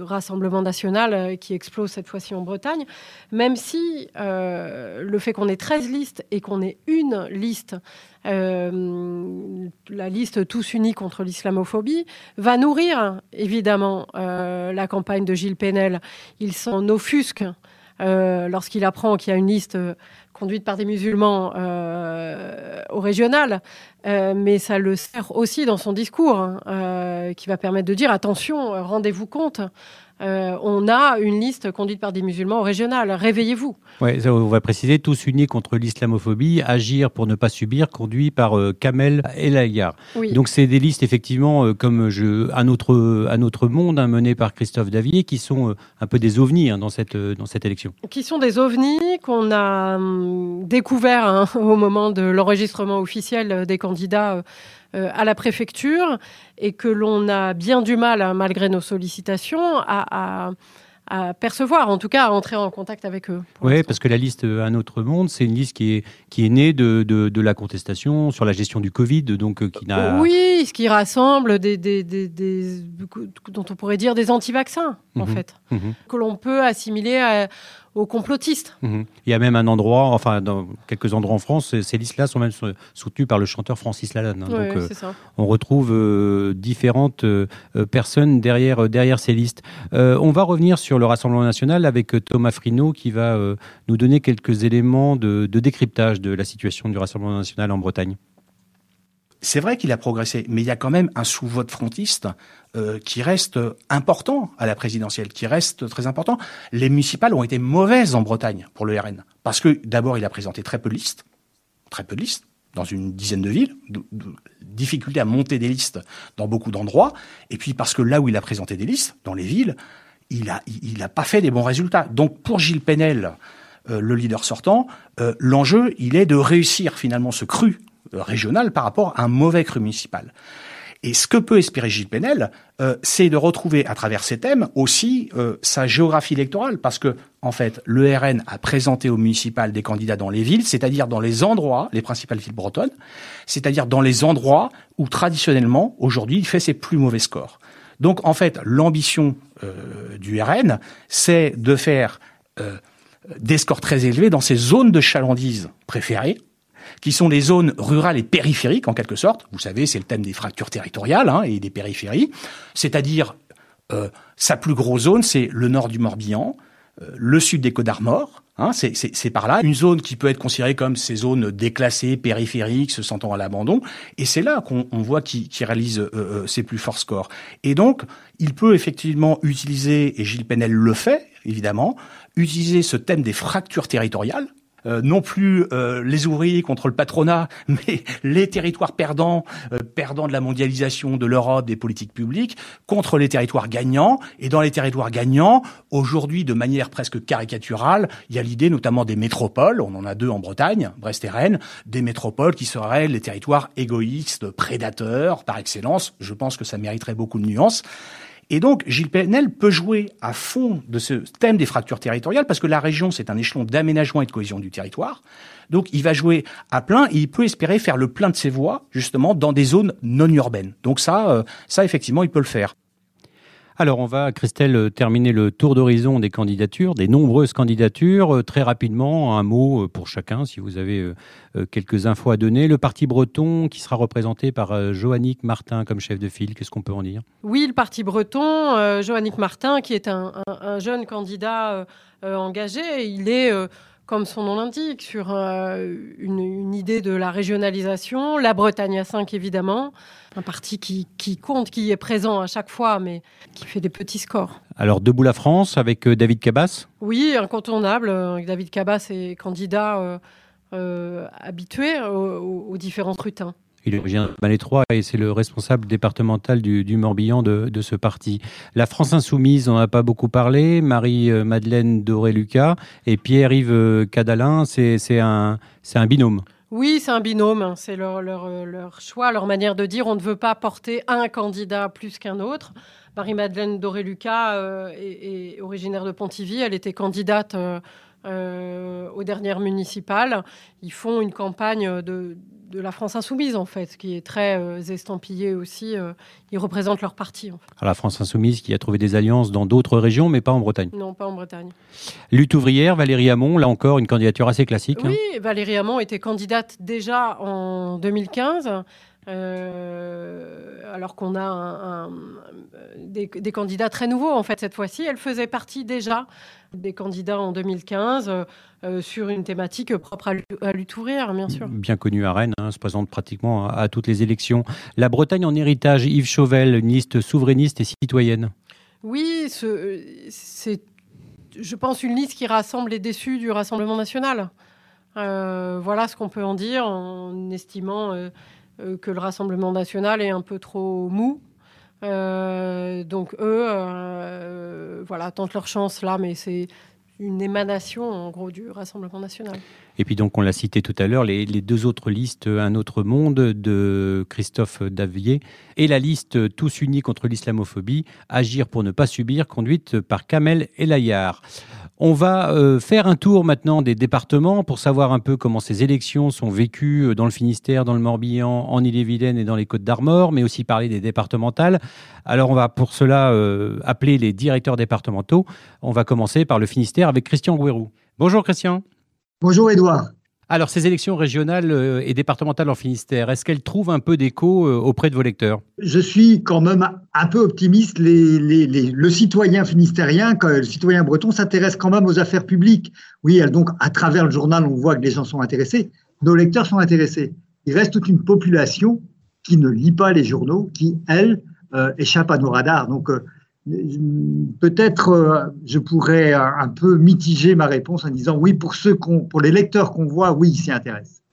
Rassemblement national qui explose cette fois-ci en Bretagne, même si le fait qu'on ait 13 listes et qu'on ait une liste, la liste Tous unis contre l'islamophobie, va nourrir évidemment la campagne de Gilles Pénel. Il s'en offusque lorsqu'il apprend qu'il y a une liste conduite par des musulmans euh, au régional, euh, mais ça le sert aussi dans son discours, hein, euh, qui va permettre de dire attention, rendez-vous compte, euh, on a une liste conduite par des musulmans au régional. Réveillez-vous. Ouais, on va préciser, tous unis contre l'islamophobie, agir pour ne pas subir, conduit par euh, Kamel El Oui. Donc c'est des listes effectivement euh, comme je, un, autre, un autre monde hein, mené par Christophe Davier qui sont un peu des ovnis hein, dans, cette, dans cette élection. Qui sont des ovnis qu'on a hum, découverts hein, au moment de l'enregistrement officiel des candidats à la préfecture et que l'on a bien du mal, hein, malgré nos sollicitations, à, percevoir, en tout cas à entrer en contact avec eux. Oui, parce que la liste Un autre monde, c'est une liste qui est, qui est née de, de, la contestation sur la gestion du Covid, donc euh, qui n'a... Oui, ce qui rassemble des, des, des, dont on pourrait dire des anti-vaccins, en mhm. fait, mhm. que l'on peut assimiler à aux complotistes. Mhm. Il y a même un endroit, enfin dans quelques endroits en France, ces listes-là sont même soutenues par le chanteur Francis Lalanne. Hein. donc euh, on retrouve euh, différentes euh, personnes derrière, derrière ces listes. on va revenir sur le Rassemblement national avec Thomas Frino qui va nous donner quelques éléments de décryptage de la situation du Rassemblement national en Bretagne. C'est vrai qu'il a progressé, mais il y a quand même un sous-vote frontiste euh, qui reste important à la présidentielle, qui reste très important. Les municipales ont été mauvaises en Bretagne pour le RN, parce que d'abord il a présenté très peu de listes, très peu de listes dans une dizaine de villes, difficulté à monter des listes dans beaucoup d'endroits, et puis parce que là où il a présenté des listes, dans les villes, il a il pas fait des bons résultats. Donc pour Gilles Penel, le leader sortant, euh, l'enjeu il est de réussir finalement ce cru régional par rapport à un mauvais cru municipal. Et ce que peut espérer Gilles Penel, euh, c'est de retrouver à travers ces thèmes aussi euh, sa géographie électorale, parce que en fait, le RN a présenté au municipal des candidats dans les villes, c'est-à-dire dans les endroits, les principales villes bretonnes, c'est-à-dire dans les endroits où traditionnellement, aujourd'hui, il fait ses plus mauvais scores. Donc en fait, l'ambition euh, du RN, c'est de faire euh, des très élevés dans ces zones de chalandise préférées, qui sont les zones rurales et périphériques en quelque sorte. Vous savez, c'est le thème des fractures territoriales hein, et des périphéries. C'est-à-dire, euh, sa plus grosse zone, c'est le nord du Morbihan, euh, le sud des Côtes d'Armor. Hein, c'est par là une zone qui peut être considérée comme ces zones déclassées, périphériques, se sentant à l'abandon. Et c'est là qu'on voit qui, réalise euh, euh, ses plus forts scores. Et donc, il peut effectivement utiliser, et Gilles Penel le fait, évidemment, utiliser ce thème des fractures territoriales, euh, non plus euh, les ouvriers contre le patronat, mais les territoires perdants, euh, perdants de la mondialisation de l'Europe, des politiques publiques, contre les territoires gagnants. Et dans les territoires gagnants, aujourd'hui, de manière presque caricaturale, il y a l'idée notamment des métropoles, on en a deux en Bretagne, Brest et Rennes, des métropoles qui seraient les territoires égoïstes, prédateurs par excellence. Je pense que ça mériterait beaucoup de nuances. Et donc, Gilles Penel peut jouer à fond de ce thème des fractures territoriales parce que la région, c'est un échelon d'aménagement et de cohésion du territoire. Donc, il va jouer à plein et il peut espérer faire le plein de ses voix, justement, dans des zones non urbaines. Donc ça, euh, ça, effectivement, il peut le faire. Alors, on va, Christelle, terminer le tour d'horizon des candidatures, des nombreuses candidatures. Euh, très rapidement, un mot euh, pour chacun, si vous avez euh, quelques infos à donner. Le Parti breton, qui sera représenté par Joannick Martin comme chef de file, qu'est-ce qu'on peut en dire? Oui, le Parti breton, Joannick Martin, qui est un, jeune candidat engagé, il est comme son nom l'indique, sur une, idée de la régionalisation, la Bretagne à 5 évidemment, un parti qui, compte, qui est présent à chaque fois, mais qui fait des petits scores. Alors, Debout la France avec euh, David Cabas? Oui, incontournable. Euh, David Cabas est candidat euh, habitué aux, différents scrutins. Il est originaire de Malétroit et c'est le responsable départemental du, Morbihan de, ce parti. La France Insoumise, on n'a pas beaucoup parlé. Marie-Madeleine Doré-Lucas et Pierre-Yves Cadalin, c'est un, binôme. Oui, c'est un binôme. Hein. C'est leur, leur, choix, leur manière de dire on ne veut pas porter un candidat plus qu'un autre. Marie-Madeleine Doré-Lucas euh, est, originaire de Pontivy. Elle était candidate euh, euh, aux dernières municipales. Ils font une campagne de, de la France insoumise, en fait, qui est très euh, estampillée aussi. Euh, ils représentent leur parti. la France insoumise qui a trouvé des alliances dans d'autres régions, mais pas en Bretagne. Non, pas en Bretagne. Lutte ouvrière, Valérie Hamon, là encore, une candidature assez classique. Hein. Oui, Valérie Hamon était candidate déjà en 2015. Euh, alors qu'on a des, candidats très nouveaux en fait cette fois-ci. Elle faisait partie déjà des candidats en 2015 euh, sur une thématique propre à, lutte ouvrière, bien sûr. Bien connue à Rennes, hein, se présente pratiquement à, toutes les élections. La Bretagne en héritage, Yves Chauvel, une liste souverainiste et citoyenne. Oui, c'est, je pense, une liste qui rassemble les déçus du Rassemblement national. Euh, voilà ce qu'on peut en dire en estimant euh, que le Rassemblement national est un peu trop mou. Euh, donc eux, euh, voilà, tentent leur chance là, mais c'est une émanation en gros du Rassemblement national. Et puis donc on l'a cité tout à l'heure, les, deux autres listes, Un autre monde de Christophe Davier et la liste Tous unis contre l'islamophobie, Agir pour ne pas subir, conduite par Kamel Elayar. On va euh, faire un tour maintenant des départements pour savoir un peu comment ces élections sont vécues euh, dans le Finistère, dans le Morbihan, en Ille-et-Vilaine et dans les Côtes d'Armor, mais aussi parler des départementales. Alors on va pour cela euh, appeler les directeurs départementaux. On va commencer par le Finistère avec Christian Gouérou. Bonjour Christian. Bonjour Edouard. Alors, ces élections régionales euh, et départementales en Finistère, est-ce qu'elles trouvent un peu d'écho euh, auprès de vos lecteurs? Je suis quand même un peu optimiste. le citoyen finistérien, le citoyen breton s'intéresse quand même aux affaires publiques. Oui, donc à travers le journal, on voit que les gens sont intéressés. Nos lecteurs sont intéressés. Il reste toute une population qui ne lit pas les journaux, qui, elle, euh, échappe à nos radars. Donc, peut-être euh, je pourrais un peu mitiger ma réponse en disant oui pour ceux pour les lecteurs qu'on voit oui ils s'y intéressent.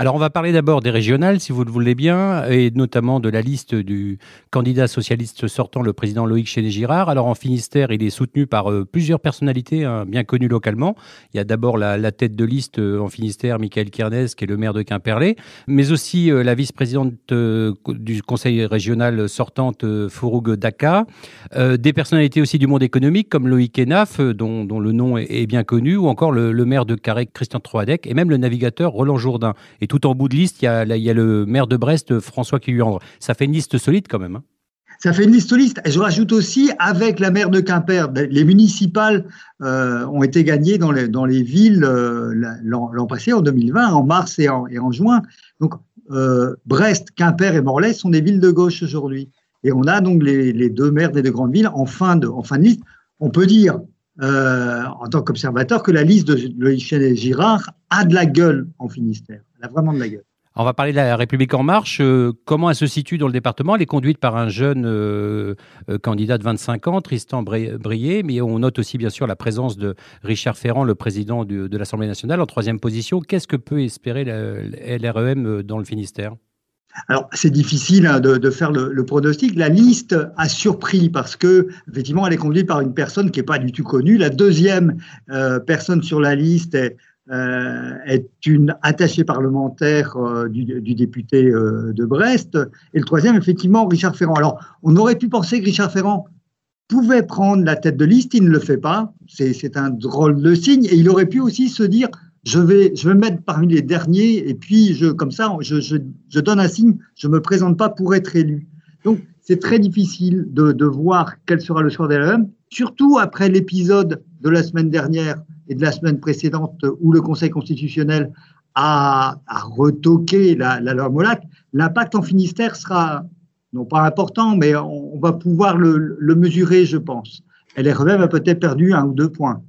Alors, on va parler d'abord des régionales, si vous le voulez bien, et notamment de la liste du candidat socialiste sortant, le président Loïc Chéné-Girard. Alors, en Finistère, il est soutenu par euh, plusieurs personnalités hein, bien connues localement. Il y a d'abord la, tête de liste euh, en Finistère, Michael Kernes, qui est le maire de Quimperlé, mais aussi euh, la vice-présidente du conseil régional sortante, Fouroug Daka. des personnalités aussi du monde économique, comme Loïc Enaf, dont, le nom est, bien connu, ou encore le, maire de Carré, Christian Troadec, et même le navigateur Roland Jourdain. Tout en bout de liste, il y a, le maire de Brest, François Quilluandre. Ça fait une liste solide quand même. Hein. ça fait une liste solide. Et je rajoute aussi, avec la maire de Quimper, ben, les municipales euh, ont été gagnées dans les, dans les villes euh, l'an passé, en 2020, en mars et en, et en juin. Donc, euh, Brest, Quimper et Morlaix sont des villes de gauche aujourd'hui. Et on a donc les, les, deux maires des deux grandes villes en fin de, en fin de liste. On peut dire, en tant qu'observateur, que la liste de Loïc et Girard a de la gueule en Finistère. Elle a vraiment de la gueule. On va parler de la République en marche. Euh, comment elle se situe dans le département? Elle est conduite par un jeune euh, euh, candidat de 25 ans, Tristan Brié, mais on note aussi bien sûr la présence de Richard Ferrand, le président de l'Assemblée nationale, en troisième position. Qu'est-ce que peut espérer la LREM dans le Finistère? Alors, c'est difficile hein, de, faire le, pronostic. La liste a surpris parce que, effectivement, elle est conduite par une personne qui n'est pas du tout connue. La deuxième personne sur la liste est euh, une attachée parlementaire euh, du, député euh, de Brest. Et le troisième, effectivement, Richard Ferrand. Alors, on aurait pu penser que Richard Ferrand pouvait prendre la tête de liste, il ne le fait pas. C'est un drôle de signe. Et il aurait pu aussi se dire, je vais, je vais me mettre parmi les derniers, et puis, je, comme ça, je, je, donne un signe, je ne me présente pas pour être élu. Donc, c'est très difficile de, de, voir quel sera le choix des LRM, surtout après l'épisode de la semaine dernière et de la semaine précédente où le Conseil constitutionnel a, retoqué la, loi Molac, l'impact en Finistère sera non pas important, mais on, va pouvoir le, mesurer, je pense. LREM a peut-être perdu un ou deux points.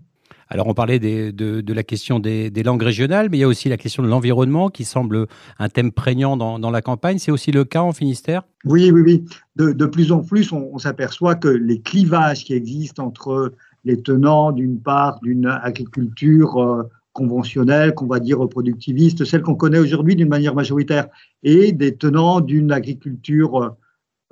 Alors on parlait de, la question des, langues régionales, mais il y a aussi la question de l'environnement qui semble un thème prégnant dans, la campagne. C'est aussi le cas en Finistère? Oui, oui, oui. De, plus en plus, on s'aperçoit que les clivages qui existent entre les tenants d'une part d'une agriculture euh, conventionnelle, qu'on va dire productiviste, celle qu'on connaît aujourd'hui d'une manière majoritaire, et des tenants d'une agriculture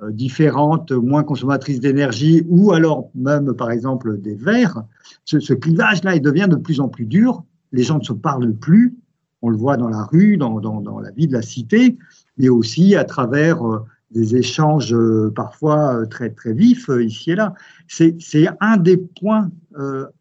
euh, différente, moins consommatrice d'énergie, ou alors même par exemple des verts, ce, clivage-là il devient de plus en plus dur, les gens ne se parlent plus, on le voit dans la rue, dans, dans, la vie de la cité, mais aussi à travers euh, des échanges euh, parfois très, très vifs ici et là. C'est un des points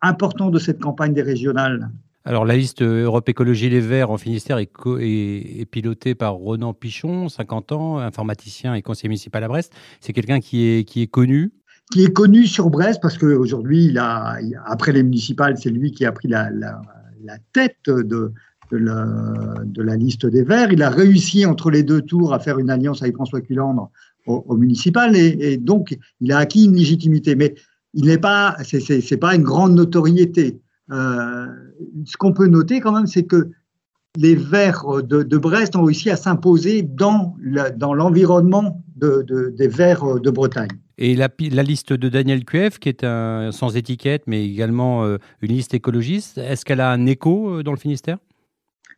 importants de cette campagne des régionales. Alors la liste Europe Écologie Les Verts en Finistère est, pilotée par Ronan Pichon, 50 ans, informaticien et conseiller municipal à Brest. C'est quelqu'un qui est, qui est connu? Qui est connu sur Brest parce qu'aujourd'hui, après les municipales, c'est lui qui a pris la, tête de, la, liste des Verts. Il a réussi entre les deux tours à faire une alliance avec François Culandre au, municipal et, donc il a acquis une légitimité. Mais il n'est pas, c'est pas une grande notoriété. Euh, ce qu'on peut noter quand même, c'est que les Verts de, Brest ont réussi à s'imposer dans l'environnement des Verts de Bretagne. Et la, liste de Daniel Cuev, qui est un, sans étiquette, mais également euh, une liste écologiste, est-ce qu'elle a un écho euh, dans le Finistère?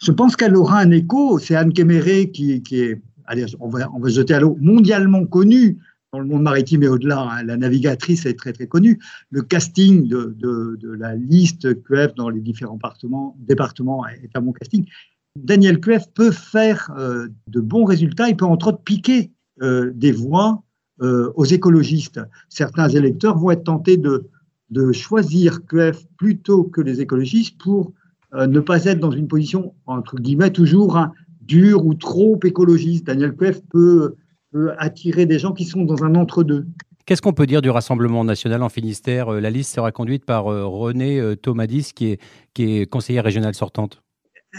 Je pense qu'elle aura un écho. C'est Anne Kéméré qui, est, allez, on va, on va jeter à l'eau, mondialement connue dans le monde maritime et au-delà. Hein. La navigatrice est très très connue. Le casting de, la liste QF dans les différents départements, est un bon casting. Daniel QF peut faire euh, de bons résultats. Il peut entre autres piquer euh, des voix euh, aux écologistes. Certains électeurs vont être tentés de, de choisir QF plutôt que les écologistes pour ne pas être dans une position, entre guillemets, toujours hein, dure ou trop écologiste. Daniel Queff peut, attirer des gens qui sont dans un entre-deux. Qu'est-ce qu'on peut dire du Rassemblement national en Finistère euh, La liste sera conduite par euh, René Thomadis, qui est, qui est conseillère régionale sortante?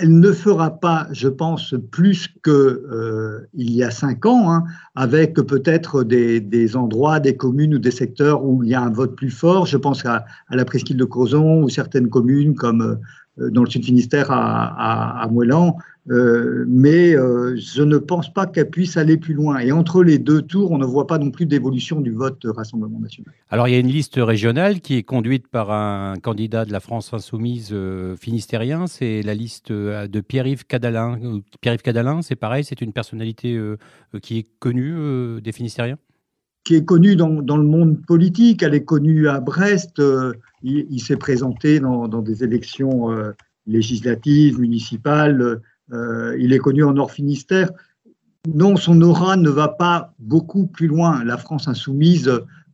Elle ne fera pas, je pense, plus qu'il euh, y a cinq ans, hein, avec peut-être des, endroits, des communes ou des secteurs où il y a un vote plus fort. Je pense à, la presqu'île de Crozon ou certaines communes comme dans le sud Finistère à, à, à Moëlan, euh, mais euh, je ne pense pas qu'elle puisse aller plus loin. Et entre les deux tours, on ne voit pas non plus d'évolution du vote Rassemblement national. Alors il y a une liste régionale qui est conduite par un candidat de la France insoumise euh, finistérien, c'est la liste de Pierre-Yves Cadalin. Pierre-Yves Cadalin, c'est pareil, c'est une personnalité qui est connue des Finistériens? Qui est connue dans, le monde politique, elle est connue à Brest, il, s'est présenté dans, dans, des élections législatives, municipales, euh, il est connu en Nord-Finistère. Non, son aura ne va pas beaucoup plus loin. La France insoumise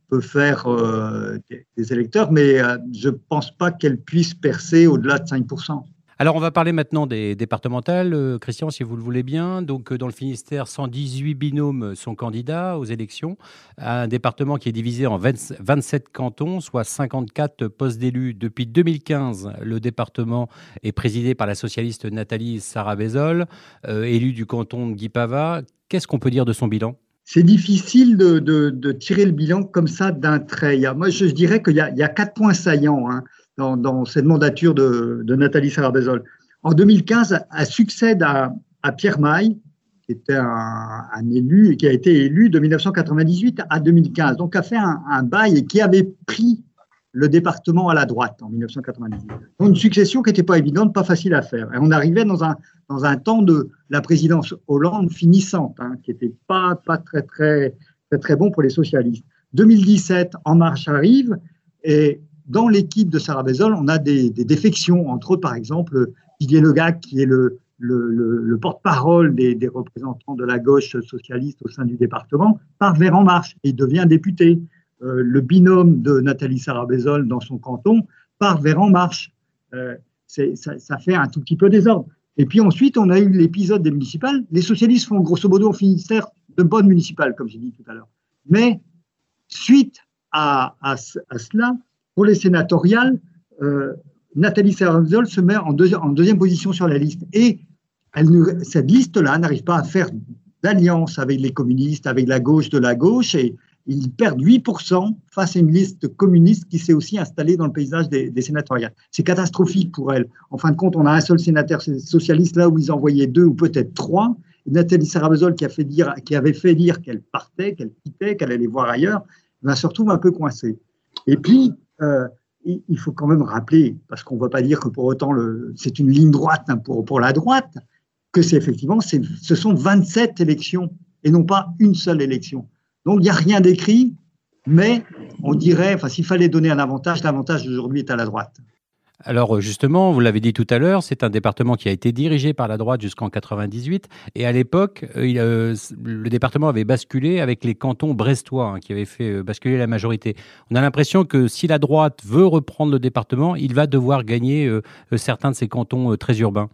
peut faire euh, des, électeurs, mais euh, je ne pense pas qu'elle puisse percer au-delà de 5%. Alors, on va parler maintenant des départementales. Euh, Christian, si vous le voulez bien. Donc, euh, dans le Finistère, 118 binômes sont candidats aux élections. Un département qui est divisé en 27 cantons, soit 54 postes d'élus. Depuis 2015, le département est présidé par la socialiste Nathalie Sarabezol, euh, élue du canton de Guipava. Qu'est-ce qu'on peut dire de son bilan? C'est difficile de, tirer le bilan comme ça d'un trait. Moi, je dirais qu'il y, a quatre points saillants. Hein dans, cette mandature de, Nathalie Sarabezol. En 2015, elle succède à, Pierre Maille, qui était un, élu et qui a été élu de 1998 à 2015. Donc, a fait un, bail et qui avait pris le département à la droite en 1998. Donc, une succession qui n'était pas évidente, pas facile à faire. Et on arrivait dans un, dans un temps de la présidence Hollande finissante, hein, qui n'était pas, pas très, très, très, très bon pour les socialistes. 2017, En Marche arrive et dans l'équipe de Sarah Bezol, on a des, défections, entre autres, par exemple, Didier Legac, qui est le, le, porte-parole des, représentants de la gauche socialiste au sein du département, part vers En Marche et devient député. Euh, le binôme de Nathalie Sarabezol dans son canton part vers En Marche. Euh, ça, fait un tout petit peu désordre. Et puis ensuite, on a eu l'épisode des municipales. Les socialistes font grosso modo en Finistère de bonnes municipales, comme j'ai dit tout à l'heure. Mais suite à, à cela, pour les sénatoriales, euh, Nathalie Servanzol se met en, deuxième position sur la liste. Et cette liste-là n'arrive pas à faire d'alliance avec les communistes, avec la gauche de la gauche, et ils perdent 8% face à une liste communiste qui s'est aussi installée dans le paysage des, sénatoriales. C'est catastrophique pour elle. En fin de compte, on a un seul sénateur socialiste là où ils envoyaient deux ou peut-être trois. Nathalie dire, qui avait fait dire qu'elle partait, qu'elle quittait, qu'elle allait voir ailleurs, va se retrouve un peu coincée. Et puis, euh, il faut quand même rappeler, parce qu'on ne va pas dire que pour autant c'est une ligne droite hein, pour, la droite, que c'est effectivement, ce sont 27 élections et non pas une seule élection. Donc il n'y a rien d'écrit, mais on dirait, enfin s'il fallait donner un avantage, l'avantage d'aujourd'hui est à la droite. Alors euh, justement, vous l'avez dit tout à l'heure, c'est un département qui a été dirigé par la droite jusqu'en 98. Et à l'époque, euh, euh, le département avait basculé avec les cantons brestois hein, qui avaient fait basculer la majorité. On a l'impression que si la droite veut reprendre le département, il va devoir gagner certains de ces cantons très urbains.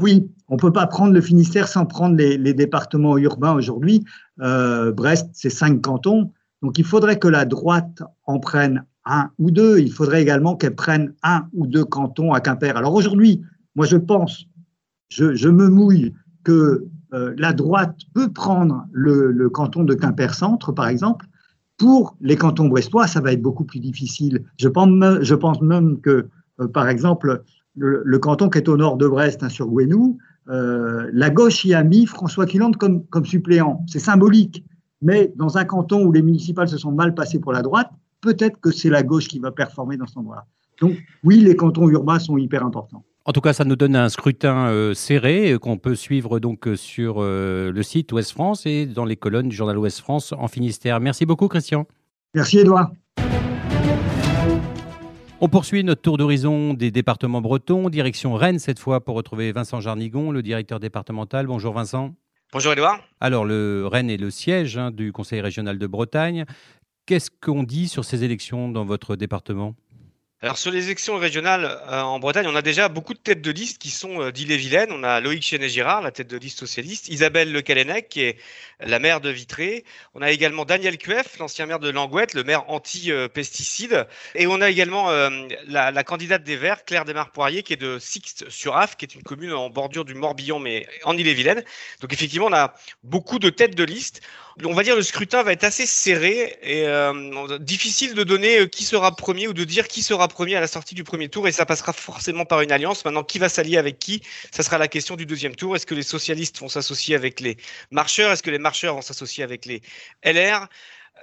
Oui, on ne peut pas prendre le Finistère sans prendre les, les départements urbains aujourd'hui. Brest, c'est cinq cantons. Donc il faudrait que la droite en prenne un ou deux. Il faudrait également qu'elle prenne un ou deux cantons à Quimper. Alors aujourd'hui, moi je pense, je, me mouille que euh, la droite peut prendre le, canton de Quimper-Centre, par exemple. Pour les cantons brestois, ça va être beaucoup plus difficile. Je pense, même que, euh, par exemple, le, canton qui est au nord de Brest, hein, sur Gouenou, euh, la gauche y a mis François Quilland comme, comme suppléant. C'est symbolique. Mais dans un canton où les municipales se sont mal passées pour la droite, peut-être que c'est la gauche qui va performer dans cet endroit-là. Donc oui, les cantons urbains sont hyper importants. En tout cas, ça nous donne un scrutin euh, serré euh, qu'on peut suivre donc euh, sur le site Ouest France et dans les colonnes du journal Ouest France en Finistère. Merci beaucoup, Christian. Merci, Edouard. On poursuit notre tour d'horizon des départements bretons, direction Rennes cette fois pour retrouver Vincent Jarnigon, le directeur départemental. Bonjour Vincent. Bonjour Edouard. Alors, le Rennes est le siège hein, du Conseil régional de Bretagne. Qu'est-ce qu'on dit sur ces élections dans votre département? Alors sur les élections régionales euh, en Bretagne, on a déjà beaucoup de têtes de liste qui sont euh, d'Ille-et-Vilaine. On a Loïc Chenet-Girard, la tête de liste socialiste, Isabelle Le Calenec, qui est la maire de Vitré. On a également Daniel Cueff, l'ancien maire de Langouette, le maire anti-pesticides. Et on a également euh, la, candidate des Verts, Claire Desmar-Poirier, qui est de Sixte-sur-Af, qui est une commune en bordure du Morbihan, mais en Ille-et-Vilaine. Donc effectivement, on a beaucoup de têtes de liste. On va dire le scrutin va être assez serré et euh, difficile de donner euh, qui sera premier ou de dire qui sera premier à la sortie du premier tour et ça passera forcément par une alliance. Maintenant, qui va s'allier avec qui Ça sera la question du deuxième tour. Est-ce que les socialistes vont s'associer avec les marcheurs? Est-ce que les marcheurs vont s'associer avec les LR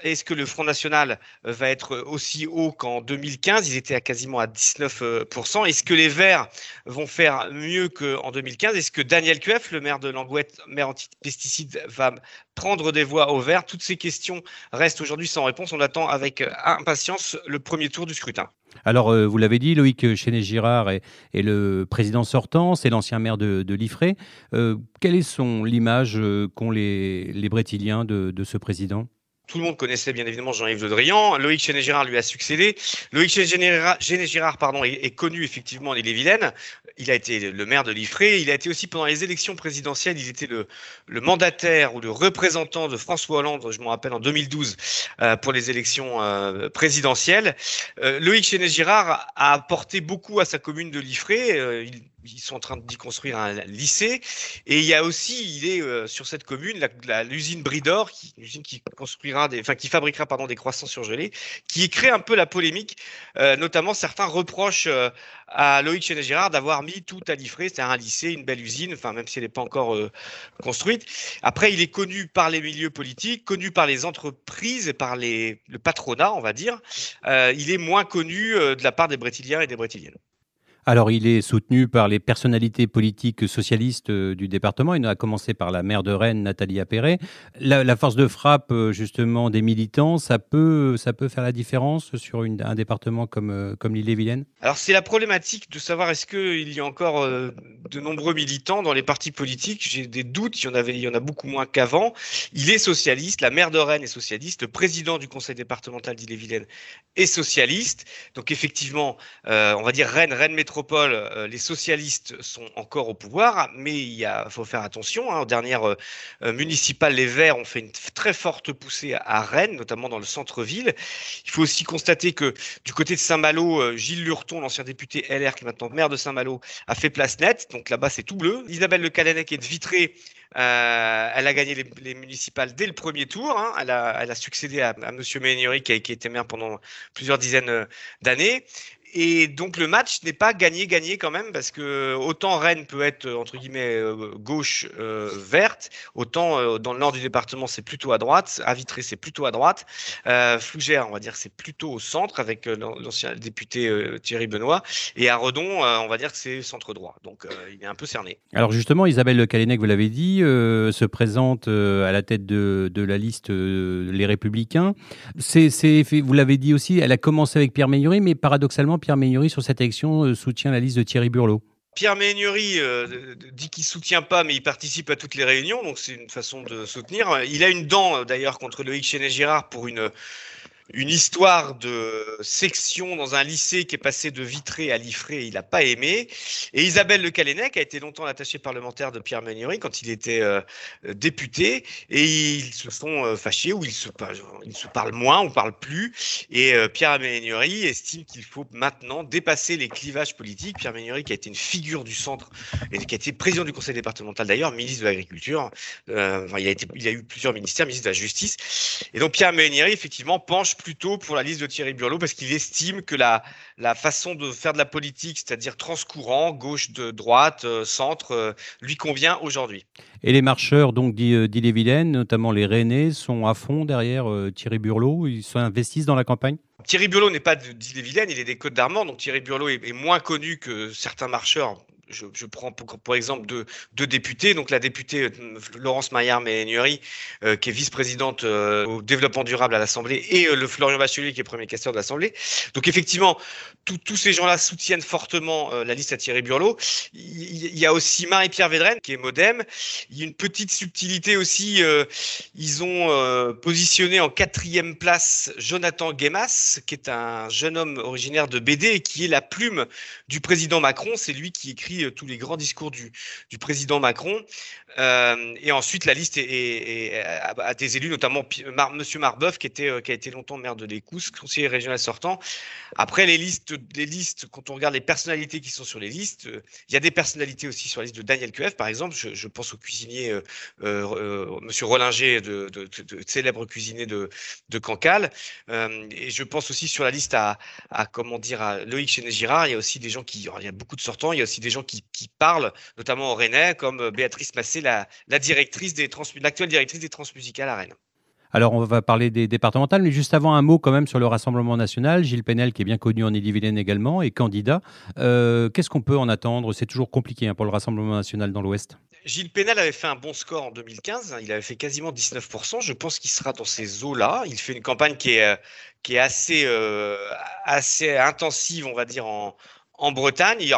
est-ce que le Front National euh, va être aussi haut qu'en 2015 Ils étaient à quasiment à 19%. Est-ce que les Verts vont faire mieux qu'en 2015 Est-ce que Daniel Cueff, le maire de Langouette, maire anti-pesticides, va prendre des voix au Vert Toutes ces questions restent aujourd'hui sans réponse. On attend avec impatience le premier tour du scrutin. Alors, euh, vous l'avez dit, Loïc Chenet-Girard est, le président sortant, c'est l'ancien maire de, de Liffré. Euh, quelle est l'image qu'ont les, les Brétiliens de ce président? Tout le monde connaissait bien évidemment Jean-Yves Le Drian. Loïc Chenet-Girard lui a succédé. Loïc Chenet-Girard pardon, est, connu effectivement en Ille-et-Vilaine. Il a été le maire de l'Ifré. Il a été aussi pendant les élections présidentielles, il était le, mandataire ou le représentant de François Hollande, je me rappelle, en 2012 euh, pour les élections euh, présidentielles. Euh, Loïc Chenet-Girard a apporté beaucoup à sa commune de l'Ifré. il ils sont en train d'y construire un lycée. Et il y a aussi, il est euh, sur cette commune, l'usine Bridor, qui, usine qui construira qui fabriquera pardon des croissants surgelés, qui crée un peu la polémique. Euh, notamment, certains reprochent euh, à Loïc Chenet-Girard d'avoir mis tout à l'Ifré, c'est un lycée, une belle usine, même si elle n'est pas encore construite. Après, il est connu par les milieux politiques, connu par les entreprises par les, le patronat, on va dire. il est moins connu de la part des Brétiliens et des Brétiliennes. Alors, il est soutenu par les personnalités politiques socialistes euh, du département. Il a commencé par la maire de Rennes, Nathalie Appéré. La, force de frappe, euh, justement, des militants, ça peut, ça peut faire la différence sur un département comme, euh, comme l'île-et-Vilaine Alors, c'est la problématique de savoir est-ce qu'il y a encore de nombreux militants dans les partis politiques. J'ai des doutes. Il y en, avait, il y en a beaucoup moins qu'avant. Il est socialiste. La maire de Rennes est socialiste. Le président du conseil départemental d'île-et-Vilaine est socialiste. Donc, effectivement, on va dire Rennes, Rennes euh, les socialistes sont encore au pouvoir, mais il faut faire attention. Hein, aux dernières euh, euh, municipales, les Verts ont fait une très forte poussée à, Rennes, notamment dans le centre-ville. Il faut aussi constater que du côté de Saint-Malo, Gilles Lurton, l'ancien député LR, qui est maintenant maire de Saint-Malo, a fait place nette. Donc là-bas, c'est tout bleu. Isabelle Le Calanec est de Vitré. elle a gagné les, municipales dès le premier tour. Hein. Elle, a, succédé à, M. Monsieur qui, a, qui était maire pendant plusieurs dizaines d'années. Et donc le match n'est pas gagné-gagné quand même parce que autant Rennes peut être entre guillemets euh, gauche euh, verte, autant euh, dans le nord du département c'est plutôt à droite, à Vitré c'est plutôt à droite, Flougère on va dire c'est plutôt au centre avec l'ancien député Thierry Benoît et à Redon on va dire que c'est centre droit. Donc il est un peu cerné. Alors justement Isabelle Le Calenec vous l'avez dit se présente à la tête de, la liste Les Républicains. Vous l'avez dit aussi elle a commencé avec Pierre Meillery mais paradoxalement Pierre Meignery sur cette élection euh, soutient la liste de Thierry Burlot Pierre Meignery euh, dit qu'il soutient pas, mais il participe à toutes les réunions, donc c'est une façon de soutenir. Il a une dent d'ailleurs contre Loïc Chenet-Girard pour une une histoire de section dans un lycée qui est passé de Vitré à Liffré, il n'a pas aimé. Et Isabelle Le Calenec a été longtemps l'attachée parlementaire de Pierre Meunieri quand il était euh, député, et ils se sont euh, fâchés, ou ils se, parlent moins, on parle plus. Et euh, Pierre Meunieri estime qu'il faut maintenant dépasser les clivages politiques. Pierre Meunieri qui a été une figure du centre, et qui a été président du conseil départemental d'ailleurs, ministre de l'Agriculture, il, a a eu plusieurs ministères, ministre de la Justice. Et donc Pierre Meunieri, effectivement, penche plutôt pour la liste de Thierry Burlot parce qu'il estime que la, la façon de faire de la politique, c'est-à-dire transcourant, gauche, de droite, euh, centre, euh, lui convient aujourd'hui. Et les marcheurs donc euh, d'Ille-et-Vilaine, notamment les Rennais, sont à fond derrière Thierry Burlot Ils s'investissent dans la campagne? Thierry Burlot n'est pas d'Ille-et-Vilaine, il est des Côtes d'Armand, donc Thierry Burlot est, est, moins connu que certains marcheurs je, prends pour, exemple deux, députés, donc la députée euh, Laurence Maillard Ménury, euh, qui est vice-présidente euh, au développement durable à l'Assemblée, et le Florian Bachelier, qui est premier questeur de l'Assemblée. Donc effectivement, tous ces gens-là soutiennent fortement la liste à Thierry Burlot. Il, y a aussi Marie-Pierre Védrenne, qui est modem. Il y a une petite subtilité aussi. ils ont positionné en quatrième place Jonathan Guémas, qui est un jeune homme originaire de BD et qui est la plume du président Macron. C'est lui qui écrit repris tous les grands discours du, président Macron. et ensuite, la liste est, à, des élus, notamment Mar Monsieur Marbeuf, qui, était, qui a été longtemps maire de l'Écouse, conseiller régional sortant. Après, les listes, les listes, quand on regarde les personnalités qui sont sur les listes, il y a des personnalités aussi sur la liste de Daniel Cueff, par exemple. Je, pense au cuisinier euh, euh, Monsieur Rollinger, de, célèbre cuisinier de, Cancale. Euh, et je pense aussi sur la liste à, à comment dire, à Loïc Chenet-Girard. Il y a aussi des gens qui, il y a beaucoup de sortants. Il y a aussi des gens qui, qui parlent, notamment au Rennais, comme Béatrice Massé, la, la directrice des trans, l'actuelle directrice des transmusicales à Rennes. Alors, on va parler des départementales, mais juste avant, un mot quand même sur le Rassemblement national. Gilles Penel, qui est bien connu en Ille-et-Vilaine également, est candidat. Euh, qu'est-ce qu'on peut en attendre? C'est toujours compliqué hein, pour le Rassemblement national dans l'Ouest. Gilles Penel avait fait un bon score en 2015. Il avait fait quasiment 19%. Je pense qu'il sera dans ces eaux-là. Il fait une campagne qui est, euh, qui est assez, euh, assez intensive, on va dire, en, en Bretagne.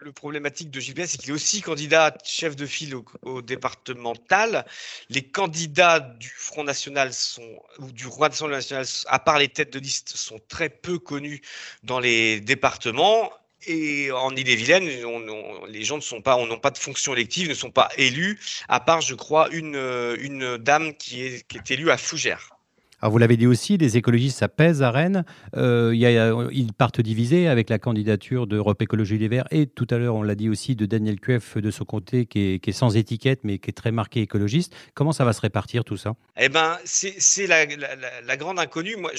le problématique de Gilles c'est qu'il est aussi candidat chef de file au, départemental. Les candidats du Front National sont, ou du Rassemblement National, à part les têtes de liste, sont très peu connus dans les départements. Et en Ille-et-Vilaine, les gens ne sont pas, n'ont pas de fonction élective, ne sont pas élus, à part, je crois, une, une dame qui est, qui est élue à Fougères. Alors vous l'avez dit aussi, les écologistes, ça pèse à Rennes. Euh, ils partent divisés avec la candidature d'Europe Écologie Les Verts et tout à l'heure, on l'a dit aussi, de Daniel Cueff de son côté, qui est, sans étiquette, mais qui est très marqué écologiste. Comment ça va se répartir tout ça? Eh ben, c'est la, grande inconnue. Moi,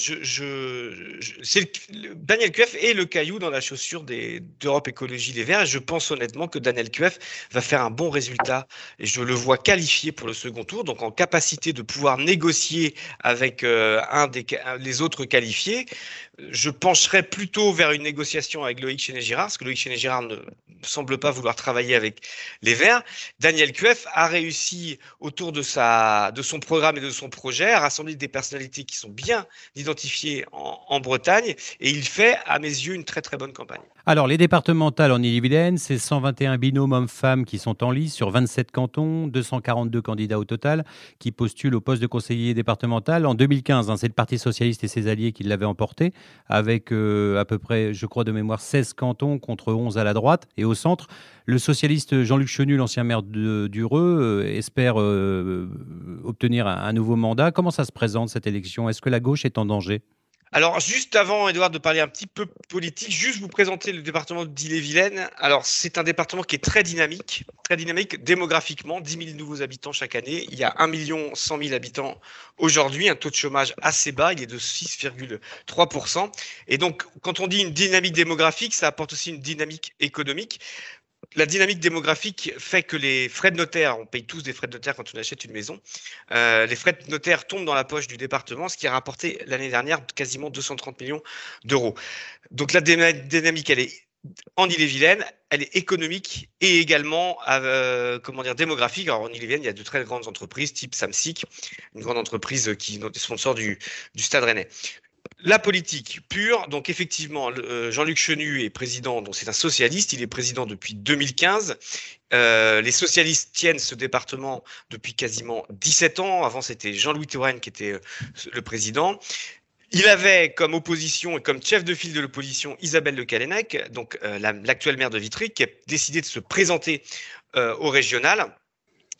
Daniel Cueff est le caillou dans la chaussure d'Europe Écologie Les Verts. Je pense honnêtement que Daniel Cueff va faire un bon résultat. Et je le vois qualifié pour le second tour, donc en capacité de pouvoir négocier avec... Euh, un des les autres qualifiés. Je pencherais plutôt vers une négociation avec Loïc Chenet-Girard, parce que Loïc Chenet-Girard ne semble pas vouloir travailler avec les Verts. Daniel Cueff a réussi autour de, son programme et de son projet à rassembler des personnalités qui sont bien identifiées en, en Bretagne, et il fait, à mes yeux, une très très bonne campagne. Alors, les départementales en Ille-et-Vilaine, c'est 121 binômes hommes-femmes qui sont en lice sur 27 cantons, 242 candidats au total qui postulent au poste de conseiller départemental. En 2015, hein, c'est le Parti socialiste et ses alliés qui l'avaient emporté, avec euh, à peu près, je crois de mémoire, 16 cantons contre 11 à la droite. Et au centre, le socialiste Jean-Luc Chenu, l'ancien maire d'Ureux, euh, espère euh, obtenir un nouveau mandat. Comment ça se présente cette élection? Est-ce que la gauche est en danger? Alors, juste avant, Edouard, de parler un petit peu politique, juste vous présenter le département d'Ille-et-Vilaine. Alors, c'est un département qui est très dynamique, très dynamique démographiquement, 10 000 nouveaux habitants chaque année. Il y a 1 million 100 000 habitants aujourd'hui, un taux de chômage assez bas, il est de 6,3%. Et donc, quand on dit une dynamique démographique, ça apporte aussi une dynamique économique la dynamique démographique fait que les frais de notaire, on paye tous des frais de notaire quand on achète une maison, euh, les frais de notaire tombent dans la poche du département, ce qui a rapporté l'année dernière quasiment 230 millions d'euros. Donc la dynamique, elle est en Ille-et-Vilaine, elle est économique et également euh, comment dire démographique. En Ille-et-Vilaine, il y a de très grandes entreprises type Samsic, une grande entreprise qui est sponsor du, Stade Rennais. La politique pure, donc effectivement, euh, Jean-Luc Chenu est président, donc c'est un socialiste, il est président depuis 2015. Euh, les socialistes tiennent ce département depuis quasiment 17 ans. Avant, c'était Jean-Louis Touraine qui était le président. Il avait comme opposition et comme chef de file de l'opposition Isabelle Le Calennec, donc l'actuelle maire de Vitry, qui a décidé de se présenter au régional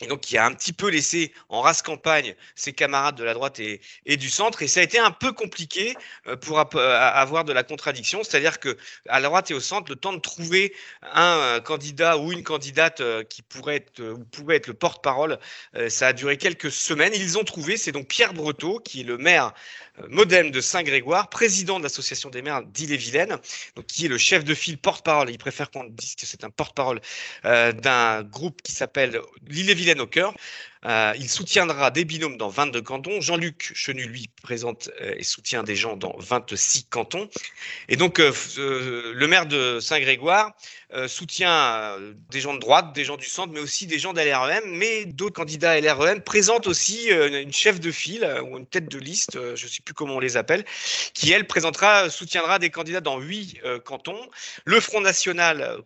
et donc qui a un petit peu laissé en race campagne ses camarades de la droite et, du centre. Et ça a été un peu compliqué euh, pour euh, avoir de la contradiction, c'est-à-dire que à la droite et au centre, le temps de trouver un euh, candidat ou une candidate qui pourrait être ou être le porte-parole, ça a duré quelques semaines. Ils ont trouvé, c'est donc Pierre Breteau qui est le maire modem de Saint-Grégoire, président de l'association des maires d'Ille-et-Vilaine, qui est le chef de file porte-parole. Il préfère qu'on dise que c'est un porte-parole euh, d'un groupe qui s'appelle l'Ille-et-Vilaine au cœur. Euh, il soutiendra des binômes dans 22 cantons. Jean-Luc Chenu, lui, présente euh, et soutient des gens dans 26 cantons. Et donc, le maire de Saint-Grégoire soutient des gens de droite, des gens du centre, mais aussi des gens de LREM. Mais d'autres candidats LREM présentent aussi une chef de file ou une tête de liste, je ne sais plus comment on les appelle, qui, elle, présentera, soutiendra des candidats dans 8 cantons. Le Front National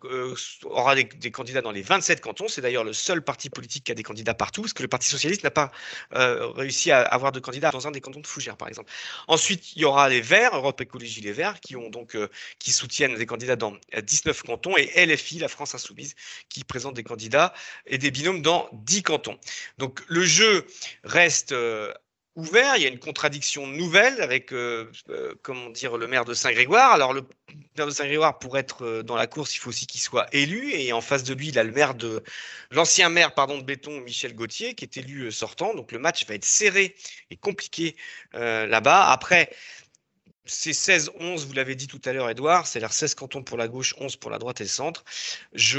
aura des, candidats dans les 27 cantons. C'est d'ailleurs le seul parti politique qui a des candidats partout, parce que Parti socialiste n'a pas réussi à avoir de candidats dans un des cantons de Fougères, par exemple. Ensuite, il y aura les Verts, Europe Écologie Les Verts, qui ont donc qui soutiennent des candidats dans 19 cantons, et LFI, la France Insoumise, qui présente des candidats et des binômes dans 10 cantons. Donc le jeu reste ouvert. Il y a une contradiction nouvelle avec, euh, euh, comment dire, le maire de Saint-Grégoire. Alors, le maire de Saint-Grégoire, pour être euh, dans la course, il faut aussi qu'il soit élu. Et en face de lui, il a le maire de, l'ancien maire, pardon, de Béton, Michel Gauthier, qui est élu sortant. Donc, le match va être serré et compliqué là-bas. Après, c'est 16-11, vous l'avez dit tout à l'heure, Edouard, c'est-à-dire 16 cantons pour la gauche, 11 pour la droite et le centre. Je,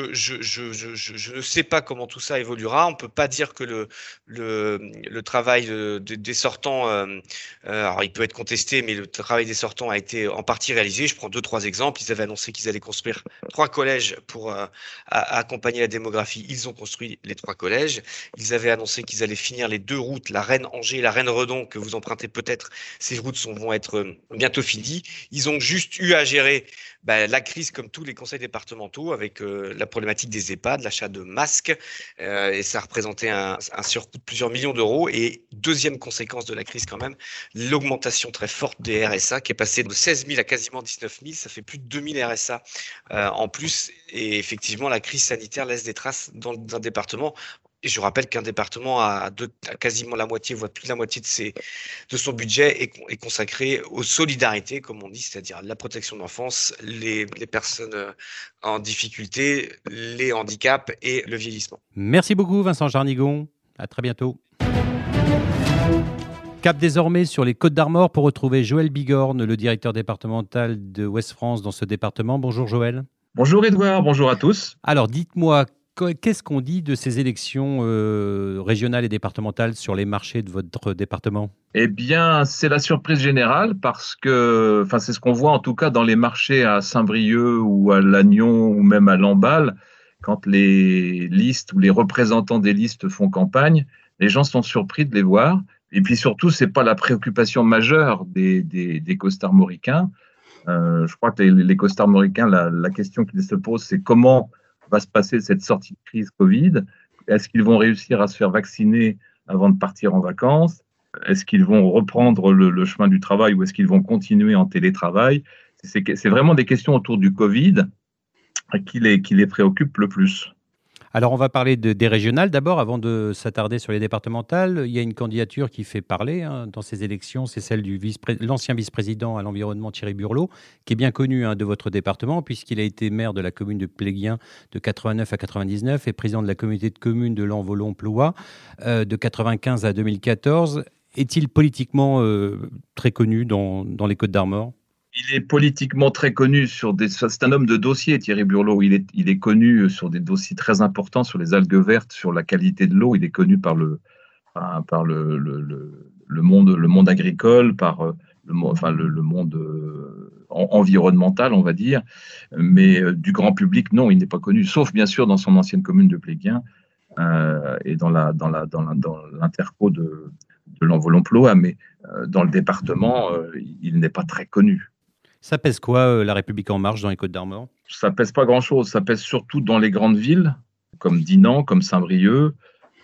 ne sais pas comment tout ça évoluera. On ne peut pas dire que le, travail des sortants, euh, euh, alors il peut être contesté, mais le travail des sortants a été en partie réalisé. Je prends deux, trois exemples. Ils avaient annoncé qu'ils allaient construire trois collèges pour euh, accompagner la démographie. Ils ont construit les trois collèges. Ils avaient annoncé qu'ils allaient finir les deux routes, la Reine-Angers et la Reine-Redon, que vous empruntez peut-être. Ces routes vont être Ils ont juste eu à gérer bah, la crise comme tous les conseils départementaux avec euh, la problématique des EHPAD, l'achat de masques, euh, et ça a représenté un, surcoût de plusieurs millions d'euros. Et deuxième conséquence de la crise quand même, l'augmentation très forte des RSA qui est passée de 16 000 à quasiment 19 000, ça fait plus de 2000 RSA euh, en plus. Et effectivement, la crise sanitaire laisse des traces dans un département et je rappelle qu'un département a, quasiment la moitié, voire plus de la moitié de, ses, de son budget est, consacré aux solidarités, comme on dit, c'est-à-dire la protection de l'enfance, les, les, personnes euh, en difficulté, les handicaps et le vieillissement. Merci beaucoup Vincent Jarnigon. À très bientôt. Cap désormais sur les Côtes d'Armor pour retrouver Joël Bigorne, le directeur départemental de Ouest France dans ce département. Bonjour Joël. Bonjour Edouard, bonjour à tous. Alors dites-moi, Qu'est-ce qu'on dit de ces élections euh, régionales et départementales sur les marchés de votre département? Eh bien, c'est la surprise générale parce que, enfin, c'est ce qu'on voit en tout cas dans les marchés à Saint-Brieuc ou à Lannion ou même à Lamballe, quand les listes ou les représentants des listes font campagne, les gens sont surpris de les voir. Et puis surtout, c'est pas la préoccupation majeure des, des, des. Euh, je crois que les, les la question qu'ils se posent, c'est comment va se passer cette sortie de crise Covid? Est-ce qu'ils vont réussir à se faire vacciner avant de partir en vacances? Est-ce qu'ils vont reprendre le, chemin du travail ou est-ce qu'ils vont continuer en télétravail? C'est vraiment des questions autour du Covid qui les, qui les préoccupent le plus. Alors, on va parler de, des régionales d'abord, avant de s'attarder sur les départementales. Il y a une candidature qui fait parler hein, dans ces élections, c'est celle de l'ancien vice-président à l'environnement Thierry Burlot, qui est bien connu hein, de votre département, puisqu'il a été maire de la commune de Pléguien de 89 à 99 et président de la communauté de communes de l'Envolon-Ploie euh, de 95 à 2014. Est-il politiquement euh, très connu dans, dans les Côtes d'Armor il est politiquement très connu sur des. C'est un homme de dossier, Thierry Burlot. Il est, il est connu sur des dossiers très importants sur les algues vertes, sur la qualité de l'eau. Il est connu par le, par le, le, le, monde, le monde agricole, par euh, le, enfin, le, monde euh, environnemental, on va dire. Mais euh, du grand public, non, il n'est pas connu, sauf bien sûr dans son ancienne commune de Pléguien et dans la dans la dans l'interco de, de l'Envolon-Ploa, mais dans le département, il n'est pas très connu. Ça pèse quoi, euh, La République En Marche, dans les Côtes d'Armor? Ça pèse pas grand-chose. Ça pèse surtout dans les grandes villes, comme Dinan, comme Saint-Brieuc,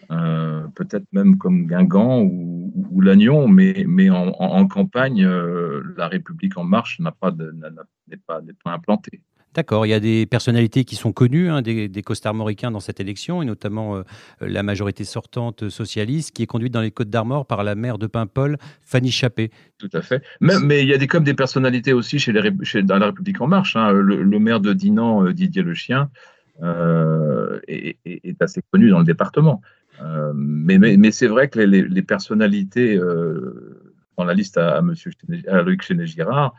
euh, peut-être même comme Guingamp ou, Lannion, mais, mais en, campagne, euh, La République En Marche n'est pas, pas, pas implantée. D'accord, il y a des personnalités qui sont connues, hein, des, des costarmoricains dans cette élection, et notamment euh, la majorité sortante socialiste, qui est conduite dans les Côtes d'Armor par la maire de Paimpol, Fanny Chappé. Tout à fait. Mais, il y a des, comme des personnalités aussi dans la République En Marche. Hein. Le, maire de Dinan, euh, Didier Le Chien, euh, est, assez connu dans le département. mais, c'est vrai que les, personnalités dans la liste à, monsieur, à Loïc Chéné-Girard,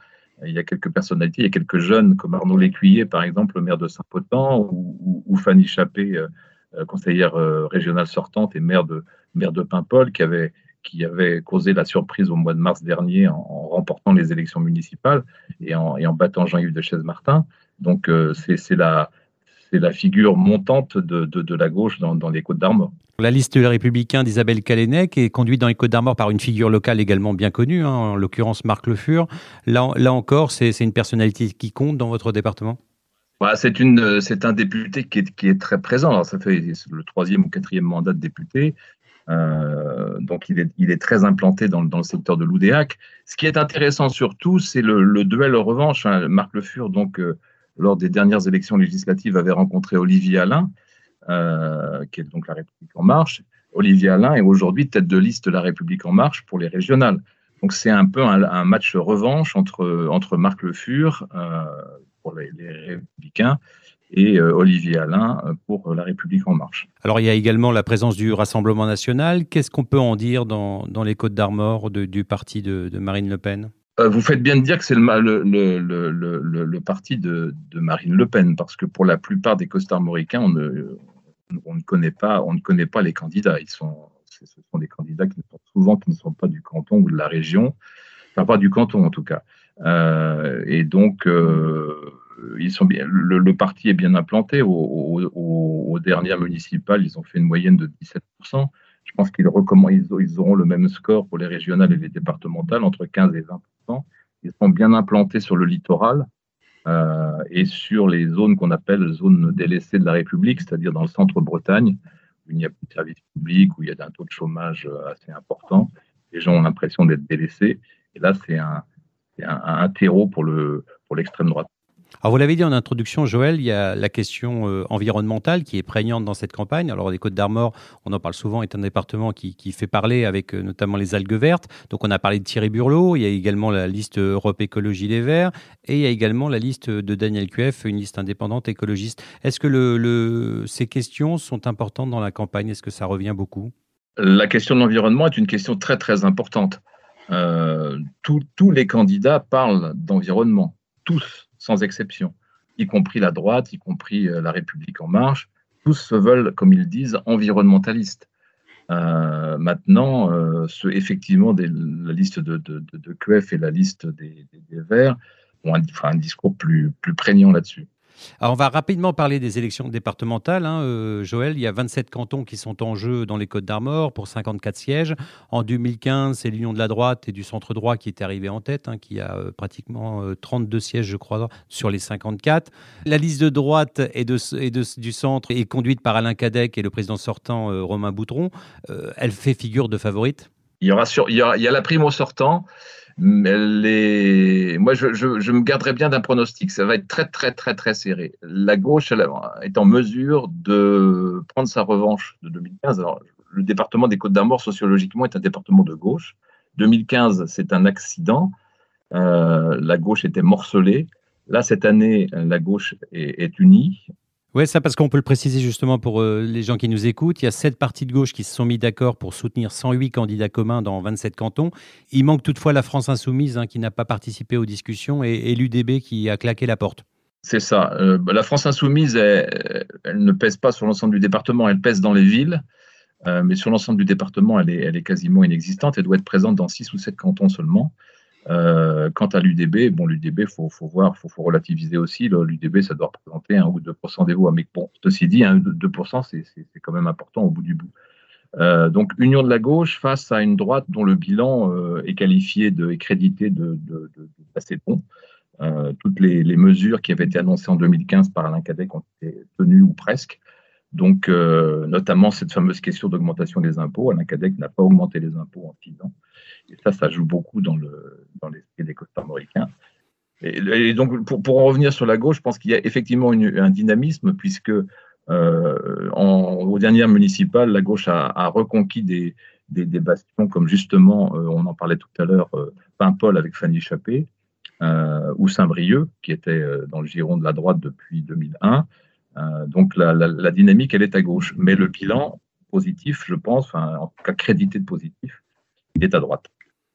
il y a quelques personnalités, il y a quelques jeunes comme Arnaud Lécuyer, par exemple, le maire de Saint-Potent, ou, Fanny Chappé, euh, euh, conseillère euh, régionale sortante et maire de, maire de Paimpol, qui avait, qui avait causé la surprise au mois de mars dernier en, remportant les élections municipales et en, et en battant Jean-Yves de Chaise-Martin. Donc, c'est la, la figure montante de, de, la gauche dans, dans les Côtes d'Armor. La liste des républicains d'Isabelle Calenec est conduite dans les Côtes d'Armor par une figure locale également bien connue, hein, en l'occurrence Marc Le Fur. Là, encore, c'est une personnalité qui compte dans votre département? Bah, c'est un député qui est, très présent. Ça fait le troisième ou quatrième mandat de député. Euh, donc il est, très implanté dans, le secteur de l'Oudéac. Ce qui est intéressant surtout, c'est le, duel revanche. Hein. Marc Le Fur, donc, euh, lors des dernières élections législatives, avait rencontré Olivier Alain, euh, qui est donc La République En Marche. Olivier Alain est aujourd'hui tête de liste de La République En Marche pour les régionales. Donc c'est un peu un, match revanche entre, entre Marc Le Fur euh, pour les, Républicains et euh, Olivier Alain pour La République en marche. Alors il y a également la présence du Rassemblement national. Qu'est-ce qu'on peut en dire dans, dans les Côtes d'Armor du parti de, Marine Le Pen? Vous faites bien de dire que c'est le, le, le, le, parti de, Marine Le Pen, parce que pour la plupart des Côtes armoricains, on ne, on ne, connaît pas, ne les candidats. Ce sont des candidats qui sont souvent qui ne sont pas du canton ou de la région, enfin pas du canton en tout cas. Euh, et donc, euh, ils sont bien, le, le, parti est bien implanté. Aux au, au dernières municipales, ils ont fait une moyenne de 17%. Je pense qu'ils ils, ils auront le même score pour les régionales et les départementales, entre 15 et 20%. Ils sont bien implantés sur le littoral euh, et sur les zones qu'on appelle zones délaissées de la République, c'est-à-dire dans le centre Bretagne, où il n'y a plus de services publics, où il y a un taux de chômage assez important. Les gens ont l'impression d'être délaissés. Et là, c'est un, terreau pour l'extrême droite. Alors vous l'avez dit en introduction, Joël, il y a la question euh, environnementale qui est prégnante dans cette campagne. Alors les Côtes d'Armor, on en parle souvent, est un département qui, fait parler avec euh, notamment les algues vertes. Donc on a parlé de Thierry Burlot, il y a également la liste Europe Écologie Les Verts, et il y a également la liste de Daniel Cueff, une liste indépendante écologiste. Est-ce que ces questions sont importantes dans la campagne? Est-ce que ça revient beaucoup? La question de l'environnement est une question très très importante. Euh, tous les candidats parlent d'environnement, tous sans exception, y compris la droite, y compris euh, la République en marche. Tous se veulent, comme ils disent, environnementalistes. Euh, maintenant, euh, ce, effectivement, la liste de, de, QF et la liste des, Verts ont un, discours plus, plus prégnant là-dessus. Alors on va rapidement parler des élections départementales. Hein, euh, Joël, il y a 27 cantons qui sont en jeu dans les Côtes d'Armor pour 54 sièges. En 2015, c'est l'Union de la droite et du centre droit qui est arrivé en tête, hein, qui a euh, pratiquement euh, 32 sièges, je crois, sur les 54. La liste de droite et, de, du centre est conduite par Alain Cadec et le président sortant euh, Romain Boutron. Elle fait figure de favorite? Il y, aura sur, il, y a la prime au sortant. Les... Moi, je, je, me garderai bien d'un pronostic. Ça va être très, très, très, très serré. La gauche elle, est en mesure de prendre sa revanche de 2015. Alors, le département des Côtes d'Armor, sociologiquement, est un département de gauche. 2015, c'est un accident. Euh, la gauche était morcelée. Là, cette année, la gauche est unie. Oui, ça parce qu'on peut le préciser justement pour euh, les gens qui nous écoutent. Il y a sept partis de gauche qui se sont mis d'accord pour soutenir 108 candidats communs dans 27 cantons. Il manque toutefois la France insoumise hein, qui n'a pas participé aux discussions et, l'UDB qui a claqué la porte. C'est ça. Euh, la France insoumise, elle, elle, ne pèse pas sur l'ensemble du département, elle pèse dans les villes. Euh, mais sur l'ensemble du département, elle est, elle est, quasiment inexistante. Elle doit être présente dans 6 ou 7 cantons seulement. Euh, quant à l'UDB, bon, l'UDB, faut, faut voir, faut, faut relativiser aussi. L'UDB, ça doit représenter 1 ou 2 des voix. Mais bon, ceci dit, 1 ou 2 c'est quand même important au bout du bout. Euh, donc, union de la gauche face à une droite dont le bilan euh, est qualifié de, et crédité de, de, de, assez bon. Euh, toutes les, les, mesures qui avaient été annoncées en 2015 par Alain Cadec ont été tenues ou presque. Donc, euh, notamment cette fameuse question d'augmentation des impôts. Alain Cadec n'a pas augmenté les impôts en 6 ans. Et ça, ça joue beaucoup dans l'esprit le, dans des costarmoricains. Et, et, donc, pour, en revenir sur la gauche, je pense qu'il y a effectivement un dynamisme, puisque euh, en, aux dernières municipales, la gauche a, reconquis des, bastions comme justement, euh, on en parlait tout à l'heure, euh, Paimpol avec Fanny Chappé, ou Saint-Brieuc, qui était dans le giron de la droite depuis 2001. Euh, donc la, la, la, dynamique, elle est à gauche. Mais le bilan positif, je pense, enfin, en tout cas crédité de positif, il est à droite.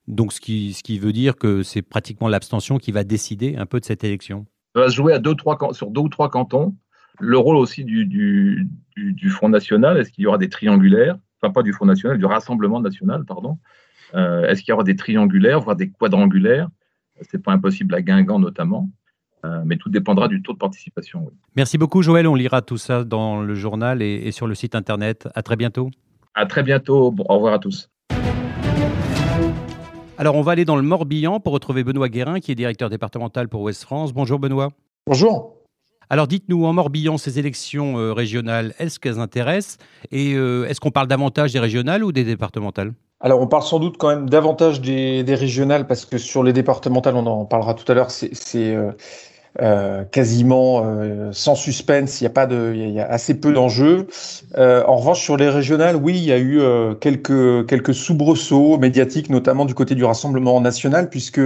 Donc ce qui, ce qui veut dire que c'est pratiquement l'abstention qui va décider un peu de cette élection Ça va se jouer à deux, trois, sur deux ou trois cantons. Le rôle aussi du, du, du, du Front National, est-ce qu'il y aura des triangulaires? Enfin, pas du Front National, du Rassemblement National, pardon. Euh, est-ce qu'il y aura des triangulaires, voire des quadrangulaires? C'est pas impossible à Guingamp notamment. Euh, mais tout dépendra du taux de participation. Oui. Merci beaucoup, Joël. On lira tout ça dans le journal et, et sur le site internet. À très bientôt. À très bientôt. Bon, au revoir à tous. Alors, on va aller dans le Morbihan pour retrouver Benoît Guérin, qui est directeur départemental pour Ouest France. Bonjour, Benoît. Bonjour. Alors dites-nous, en Morbihan, ces élections euh, régionales, est-ce qu'elles intéressent? Et euh, est-ce qu'on parle davantage des régionales ou des départementales? Alors, on parle sans doute quand même davantage des, des, régionales parce que sur les départementales, on en parlera tout à l'heure, c'est euh, euh, quasiment euh, sans suspense. Il y a pas de, il y a assez peu d'enjeux. en revanche, sur les régionales, oui, il y a eu quelques quelques soubresauts médiatiques, notamment du côté du Rassemblement national, puisque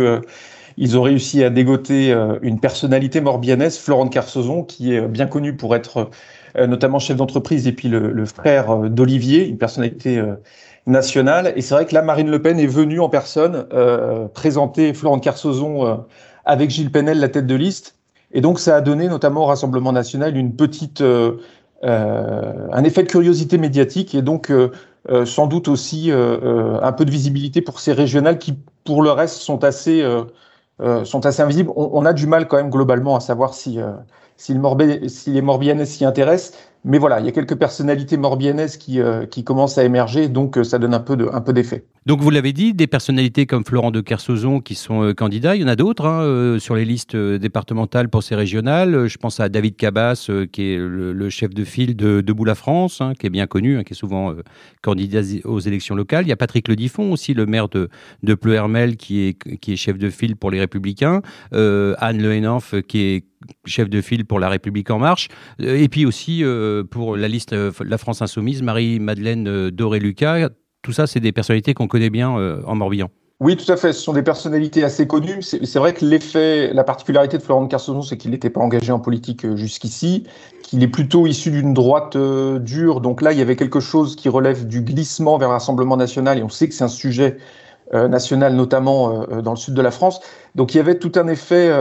ils ont réussi à dégoter une personnalité morbianaise, Florent Carsozon, qui est bien connu pour être notamment chef d'entreprise et puis le, le frère d'Olivier, une personnalité nationale. Et c'est vrai que là, Marine Le Pen est venue en personne euh, présenter Florent Carsozon euh, avec Gilles Penel, la tête de liste. Et donc, ça a donné notamment au Rassemblement national une petite, euh, euh un effet de curiosité médiatique et donc euh, sans doute aussi un peu de visibilité pour ces régionales qui, pour le reste, sont assez, sont assez invisibles. On, on, a du mal quand même globalement à savoir si, si, le si les Morbihanais s'y intéressent. Mais voilà, il y a quelques personnalités morbihanaises qui, euh, qui commencent à émerger, donc euh, ça donne un peu, de, un peu d'effet. Donc vous l'avez dit, des personnalités comme Florent de Kersozon qui sont euh, candidats, il y en a d'autres hein, sur les listes départementales pour ces régionales. Je pense à David Cabas, qui est le, chef de file de Debout la France, hein, qui est bien connu, hein, qui est souvent candidat aux élections locales. Il y a Patrick Ledifon aussi, le maire de, de Pleuhermel, qui est, qui est chef de file pour les Républicains. Anne Le Henanf, qui est chef de file pour La République en marche. Et puis aussi pour la liste euh, La France Insoumise, Marie-Madeleine euh, Doré-Lucas. Tout ça, c'est des personnalités qu'on connaît bien en Morbihan. Oui, tout à fait. Ce sont des personnalités assez connues. C'est vrai que l'effet, la particularité de Florent de Carsozon, c'est qu'il n'était pas engagé en politique jusqu'ici, qu'il est plutôt issu d'une droite dure. Donc là, il y avait quelque chose qui relève du glissement vers l'Assemblement national, et on sait que c'est un sujet euh, nationale, notamment euh, euh, dans le sud de la France. Donc il y avait tout un effet,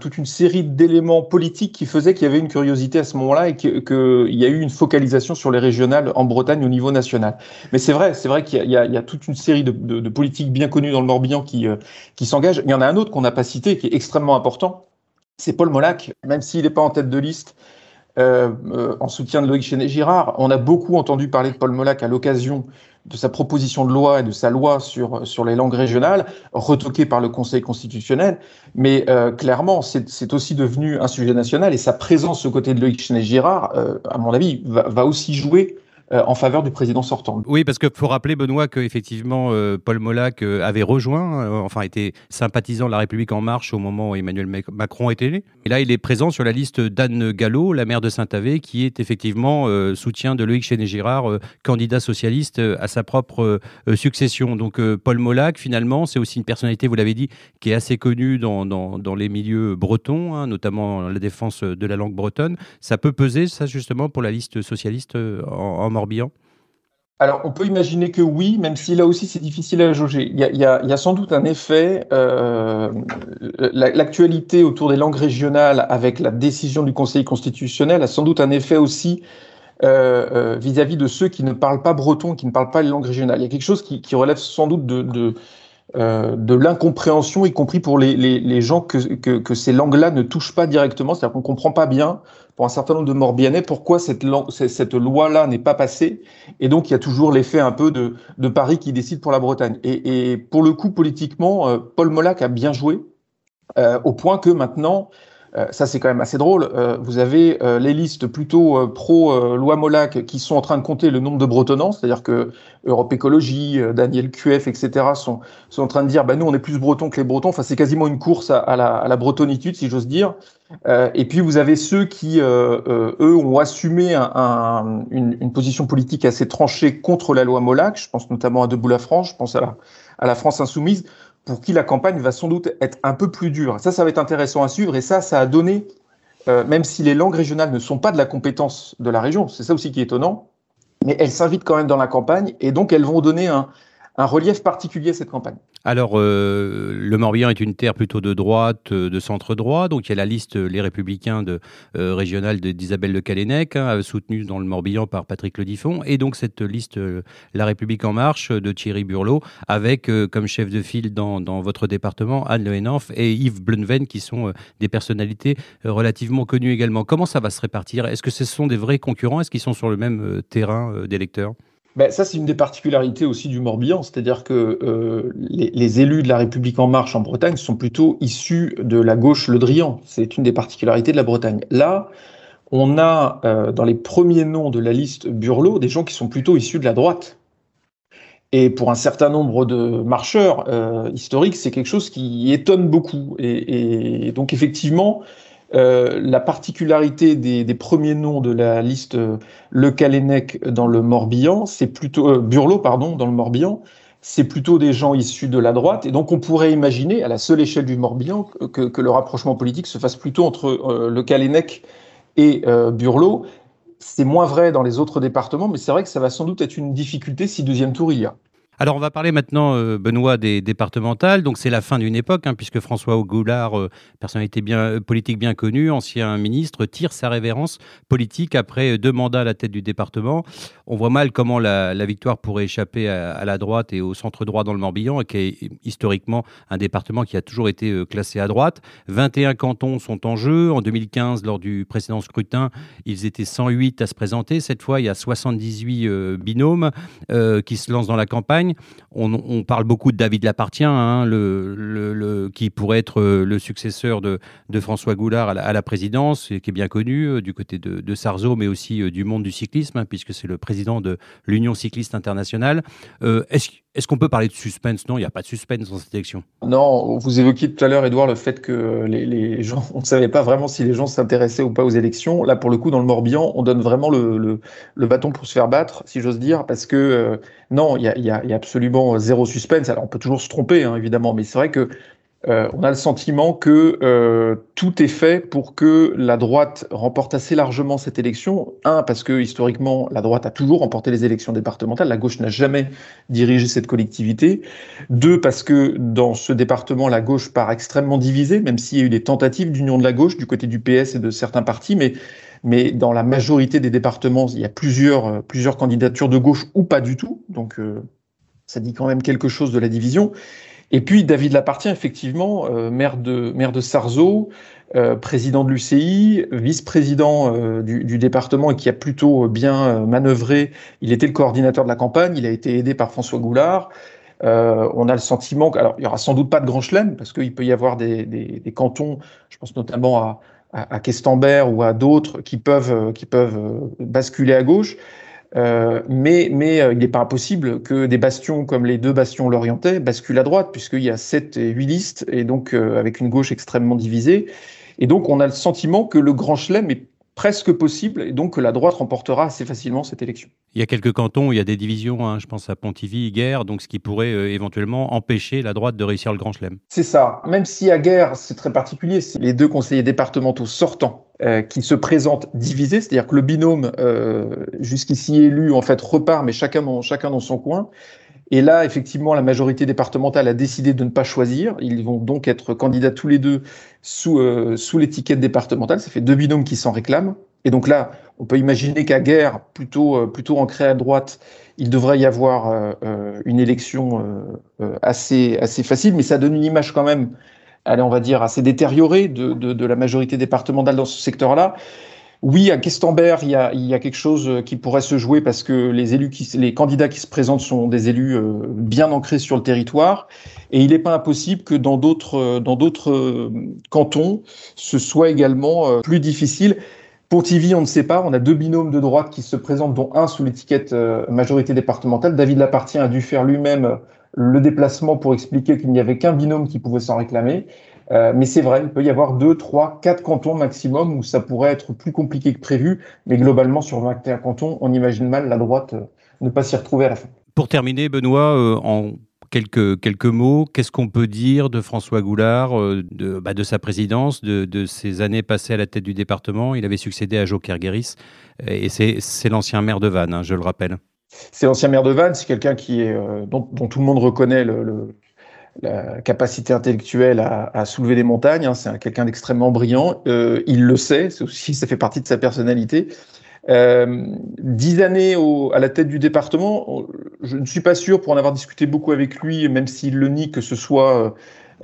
toute une série d'éléments politiques qui faisaient qu'il y avait une curiosité à ce moment-là et qu'il y a eu une focalisation sur les régionales en Bretagne au niveau national. Mais c'est vrai, c'est vrai qu'il y, a toute une série de, politiques bien connues dans le Morbihan qui, s'engagent. Il y en a un autre qu'on n'a pas cité qui est extrêmement important, c'est Paul Molac, même s'il n'est pas en tête de liste. En soutien de Loïc Chenet-Girard. On a beaucoup entendu parler de Paul Molac à l'occasion de sa proposition de loi et de sa loi sur, sur les langues régionales, retoquée par le Conseil constitutionnel. Mais euh, clairement, c'est aussi devenu un sujet national et sa présence aux côtés de Loïc Chenet-Girard, euh, à mon avis, va, va aussi jouer euh, en faveur du président sortant. Oui, parce qu'il faut rappeler, Benoît, qu'effectivement, euh, Paul Molac euh, avait rejoint, enfin, était sympathisant de la République En Marche au moment où Emmanuel Macron était élu. Et là, il est présent sur la liste d'Anne Gallo, la maire de Saint-Avé, qui est effectivement soutien de Loïc Chéné-Girard, candidat socialiste à sa propre succession. Donc, Paul Molac, finalement, c'est aussi une personnalité, vous l'avez dit, qui est assez connue dans les milieux bretons, hein, notamment la défense de la langue bretonne. Ça peut peser, ça, justement, pour la liste socialiste en, en Alors, on peut imaginer que oui, même si là aussi c'est difficile à jauger. Il y a, sans doute un effet. Euh, L'actualité autour des langues régionales, avec la décision du Conseil constitutionnel, a sans doute un effet aussi euh, vis-à-vis euh, -vis de ceux qui ne parlent pas breton, qui ne parlent pas les langues régionales. Il y a quelque chose qui, relève sans doute de, l'incompréhension, y compris pour les, gens que, que, que ces langues-là ne touchent pas directement. C'est-à-dire qu'on ne comprend pas bien pour un certain nombre de Morbihanais pourquoi cette, loi-là n'est pas passée? Et donc, il y a toujours l'effet un peu de, Paris qui décide pour la Bretagne. Et, et pour le coup, politiquement, euh, Paul Molac a bien joué, euh, au point que maintenant, euh, ça c'est quand même assez drôle. Euh, vous avez euh, les listes plutôt pro loi Molac qui sont en train de compter le nombre de bretonnants, c'est-à-dire que Europe Écologie, Daniel QF, etc. sont, sont en train de dire, bah nous on est plus bretons que les bretons. Enfin c'est quasiment une course à, la, à la, bretonitude si j'ose dire. Et puis vous avez ceux qui eux ont assumé un, un, une, position politique assez tranchée contre la loi Molac. Je pense notamment à Debout la France, je pense à la, à la France insoumise pour qui la campagne va sans doute être un peu plus dure. Ça, ça va être intéressant à suivre et ça, ça a donné, euh, même si les langues régionales ne sont pas de la compétence de la région, c'est ça aussi qui est étonnant, mais elles s'invitent quand même dans la campagne et donc elles vont donner un, un relief particulier cette campagne. Alors, euh, le Morbihan est une terre plutôt de droite, euh, de centre-droit. Donc, il y a la liste Les Républicains de, euh, d'Isabelle Le Calennec, hein, soutenue dans le Morbihan par Patrick Ledifon. Et donc, cette liste euh, La République En Marche de Thierry Burlot, avec euh, comme chef de file dans, votre département Anne Le Henanf et Yves Blunven, qui sont des personnalités relativement connues également. Comment ça va se répartir? Est-ce que ce sont des vrais concurrents? Est-ce qu'ils sont sur le même terrain d'électeurs? Ben, ça, c'est une des particularités aussi du Morbihan, c'est-à-dire que euh, les, élus de la République en marche en Bretagne sont plutôt issus de la gauche Le Drian. C'est une des particularités de la Bretagne. Là, on a euh, dans les premiers noms de la liste Burlot des gens qui sont plutôt issus de la droite. Et pour un certain nombre de marcheurs euh, historiques, c'est quelque chose qui étonne beaucoup. Et donc effectivement, euh, la particularité des, premiers noms de la liste euh, Le Calennec dans le Morbihan, c'est plutôt euh, Burlot, pardon, dans le Morbihan, c'est plutôt des gens issus de la droite. Et donc on pourrait imaginer, à la seule échelle du Morbihan, que, le rapprochement politique se fasse plutôt entre euh, Le Calennec et Burlot. C'est moins vrai dans les autres départements, mais c'est vrai que ça va sans doute être une difficulté si deuxième tour il y a. Alors, on va parler maintenant, euh, Benoît, des départementales. Donc, c'est la fin d'une époque, hein, puisque François Goulard, euh, personnalité bien, euh, politique bien connue, ancien ministre, tire sa révérence politique après deux mandats à la tête du département. On voit mal comment la, victoire pourrait échapper à, à, la droite et au centre droit dans le Morbihan, qui est historiquement un département qui a toujours été classé à droite. 21 cantons sont en jeu. En 2015, lors du précédent scrutin, ils étaient 108 à se présenter. Cette fois, il y a 78 binômes qui se lancent dans la campagne. On, parle beaucoup de David Lapartien, hein, qui pourrait être le successeur de, François Goulard à la, présidence, et qui est bien connu euh, du côté de, Sarzeau, mais aussi euh, du monde du cyclisme, hein, puisque c'est le président de l'Union cycliste internationale. Euh, Est-ce est qu'on peut parler de suspense? Non, il n'y a pas de suspense dans cette élection. Non, vous évoquiez tout à l'heure, Edouard, le fait que les, gens, on ne savait pas vraiment si les gens s'intéressaient ou pas aux élections. Là, pour le coup, dans le Morbihan, on donne vraiment le, bâton pour se faire battre, si j'ose dire, parce que euh, non, il y a, absolument zéro suspense. Alors, on peut toujours se tromper, hein, évidemment, mais c'est vrai que euh, on a le sentiment que euh, tout est fait pour que la droite remporte assez largement cette élection. Un, parce que historiquement, la droite a toujours remporté les élections départementales, la gauche n'a jamais dirigé cette collectivité. Deux, parce que dans ce département, la gauche part extrêmement divisée, même s'il y a eu des tentatives d'union de la gauche du côté du PS et de certains partis, mais mais dans la majorité des départements, il y a plusieurs, euh, plusieurs candidatures de gauche ou pas du tout. Donc, euh, ça dit quand même quelque chose de la division. Et puis David Lapartien, effectivement, euh, maire de maire de Sarzeau, euh, président de l'UCI, vice-président euh, du, du, département et qui a plutôt bien manœuvré. Il était le coordinateur de la campagne. Il a été aidé par François Goulard. on a le sentiment qu'il y aura sans doute pas de grand chelem parce qu'il peut y avoir des, des, des, cantons. Je pense notamment à, à, à Questembert ou à d'autres qui peuvent qui peuvent basculer à gauche. Euh, mais, mais euh, il n'est pas impossible que des bastions comme les deux bastions lorientais basculent à droite, puisqu'il y a 7 et 8 listes, et donc euh, avec une gauche extrêmement divisée. Et donc on a le sentiment que le grand chelem est presque possible, et donc que la droite remportera assez facilement cette élection. Il y a quelques cantons où il y a des divisions, hein, je pense à Pontivy, Guerre, donc ce qui pourrait euh, éventuellement empêcher la droite de réussir le Grand Chelem. C'est ça, même si à Guerre, c'est très particulier, c'est les deux conseillers départementaux sortants euh, qui se présentent divisés, c'est-à-dire que le binôme euh, jusqu'ici élu en fait repart, mais chacun dans, chacun dans son coin. Et là, effectivement, la majorité départementale a décidé de ne pas choisir. Ils vont donc être candidats tous les deux sous, euh, sous l'étiquette départementale. Ça fait deux binômes qui s'en réclament. Et donc là, on peut imaginer qu'à guerre, plutôt, euh, plutôt ancrée à droite, il devrait y avoir euh, euh une élection euh, assez, assez facile, mais ça donne une image quand même, allez, on va dire, assez détériorée de, de, de la majorité départementale dans ce secteur-là. Oui, à Questembert, il y, a, il y a quelque chose qui pourrait se jouer parce que les élus, qui, les candidats qui se présentent sont des élus euh, bien ancrés sur le territoire, et il n'est pas impossible que dans d'autres dans d'autres cantons, ce soit également plus difficile. Pontivy, on ne sait pas. On a deux binômes de droite qui se présentent, dont un sous l'étiquette majorité départementale. David Lapartien a dû faire lui-même le déplacement pour expliquer qu'il n'y avait qu'un binôme qui pouvait s'en réclamer. Euh, mais c'est vrai, il peut y avoir deux, trois, quatre cantons maximum où ça pourrait être plus compliqué que prévu. Mais globalement, sur 21 cantons, on imagine mal la droite euh, ne pas s'y retrouver à la fin. Pour terminer, Benoît, euh, en quelques, quelques mots, qu'est-ce qu'on peut dire de François Goulard, euh, de, bah, de, sa présidence, de, de, ses années passées à la tête du département? Il avait succédé à Joker Guéris et c'est l'ancien maire de Vannes, hein, je le rappelle. C'est l'ancien maire de Vannes, c'est quelqu'un qui est, euh, dont, dont, tout le monde reconnaît le, le la capacité intellectuelle à, soulever des montagnes. Hein, c'est quelqu'un d'extrêmement brillant. Euh, il le sait, aussi, ça fait partie de sa personnalité. Euh, dix années à la tête du département, je ne suis pas sûr, pour en avoir discuté beaucoup avec lui, même s'il le nie, que ce soit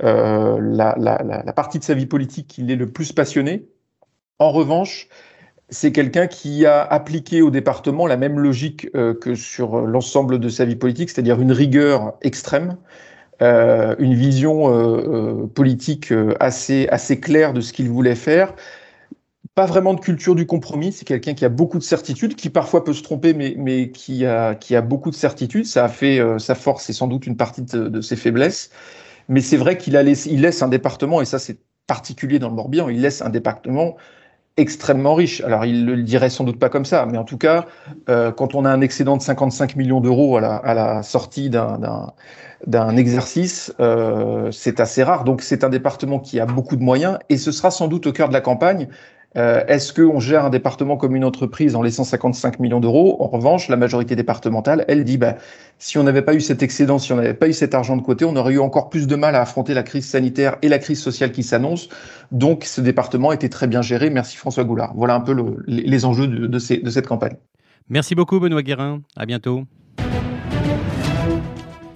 euh, la, partie de sa vie politique qui l'est le plus passionné. En revanche, c'est quelqu'un qui a appliqué au département la même logique que sur l'ensemble de sa vie politique, c'est-à-dire une rigueur extrême, euh, une vision euh, politique assez, assez claire de ce qu'il voulait faire. Pas vraiment de culture du compromis, c'est quelqu'un qui a beaucoup de certitudes, qui parfois peut se tromper, mais, mais qui, a, qui a beaucoup de certitudes. Ça a fait sa force et sans doute une partie de, de ses faiblesses. Mais c'est vrai qu'il il laisse un département, et ça c'est particulier dans le Morbihan, il laisse un département extrêmement riche. Alors, il le dirait sans doute pas comme ça, mais en tout cas, euh, quand on a un excédent de 55 millions d'euros à la, à la, sortie d'un exercice, euh, c'est assez rare. Donc, c'est un département qui a beaucoup de moyens et ce sera sans doute au cœur de la campagne. Euh, Est-ce qu'on gère un département comme une entreprise en laissant 55 millions d'euros? En revanche, la majorité départementale, elle dit, bah, si on n'avait pas eu cet excédent, si on n'avait pas eu cet argent de côté, on aurait eu encore plus de mal à affronter la crise sanitaire et la crise sociale qui s'annonce. Donc, ce département était très bien géré. Merci François Goulard. Voilà un peu le, les enjeux de, de cette campagne. Merci beaucoup Benoît Guérin. À bientôt.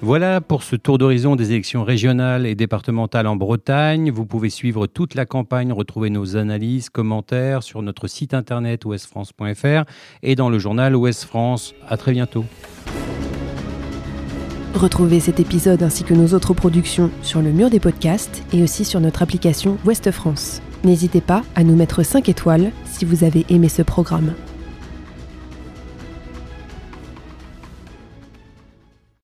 Voilà pour ce tour d'horizon des élections régionales et départementales en Bretagne. Vous pouvez suivre toute la campagne, retrouver nos analyses, commentaires sur notre site internet ouestfrance.fr et dans le journal Ouest France. À très bientôt. Retrouvez cet épisode ainsi que nos autres productions sur le mur des podcasts et aussi sur notre application Ouest France. N'hésitez pas à nous mettre 5 étoiles si vous avez aimé ce programme.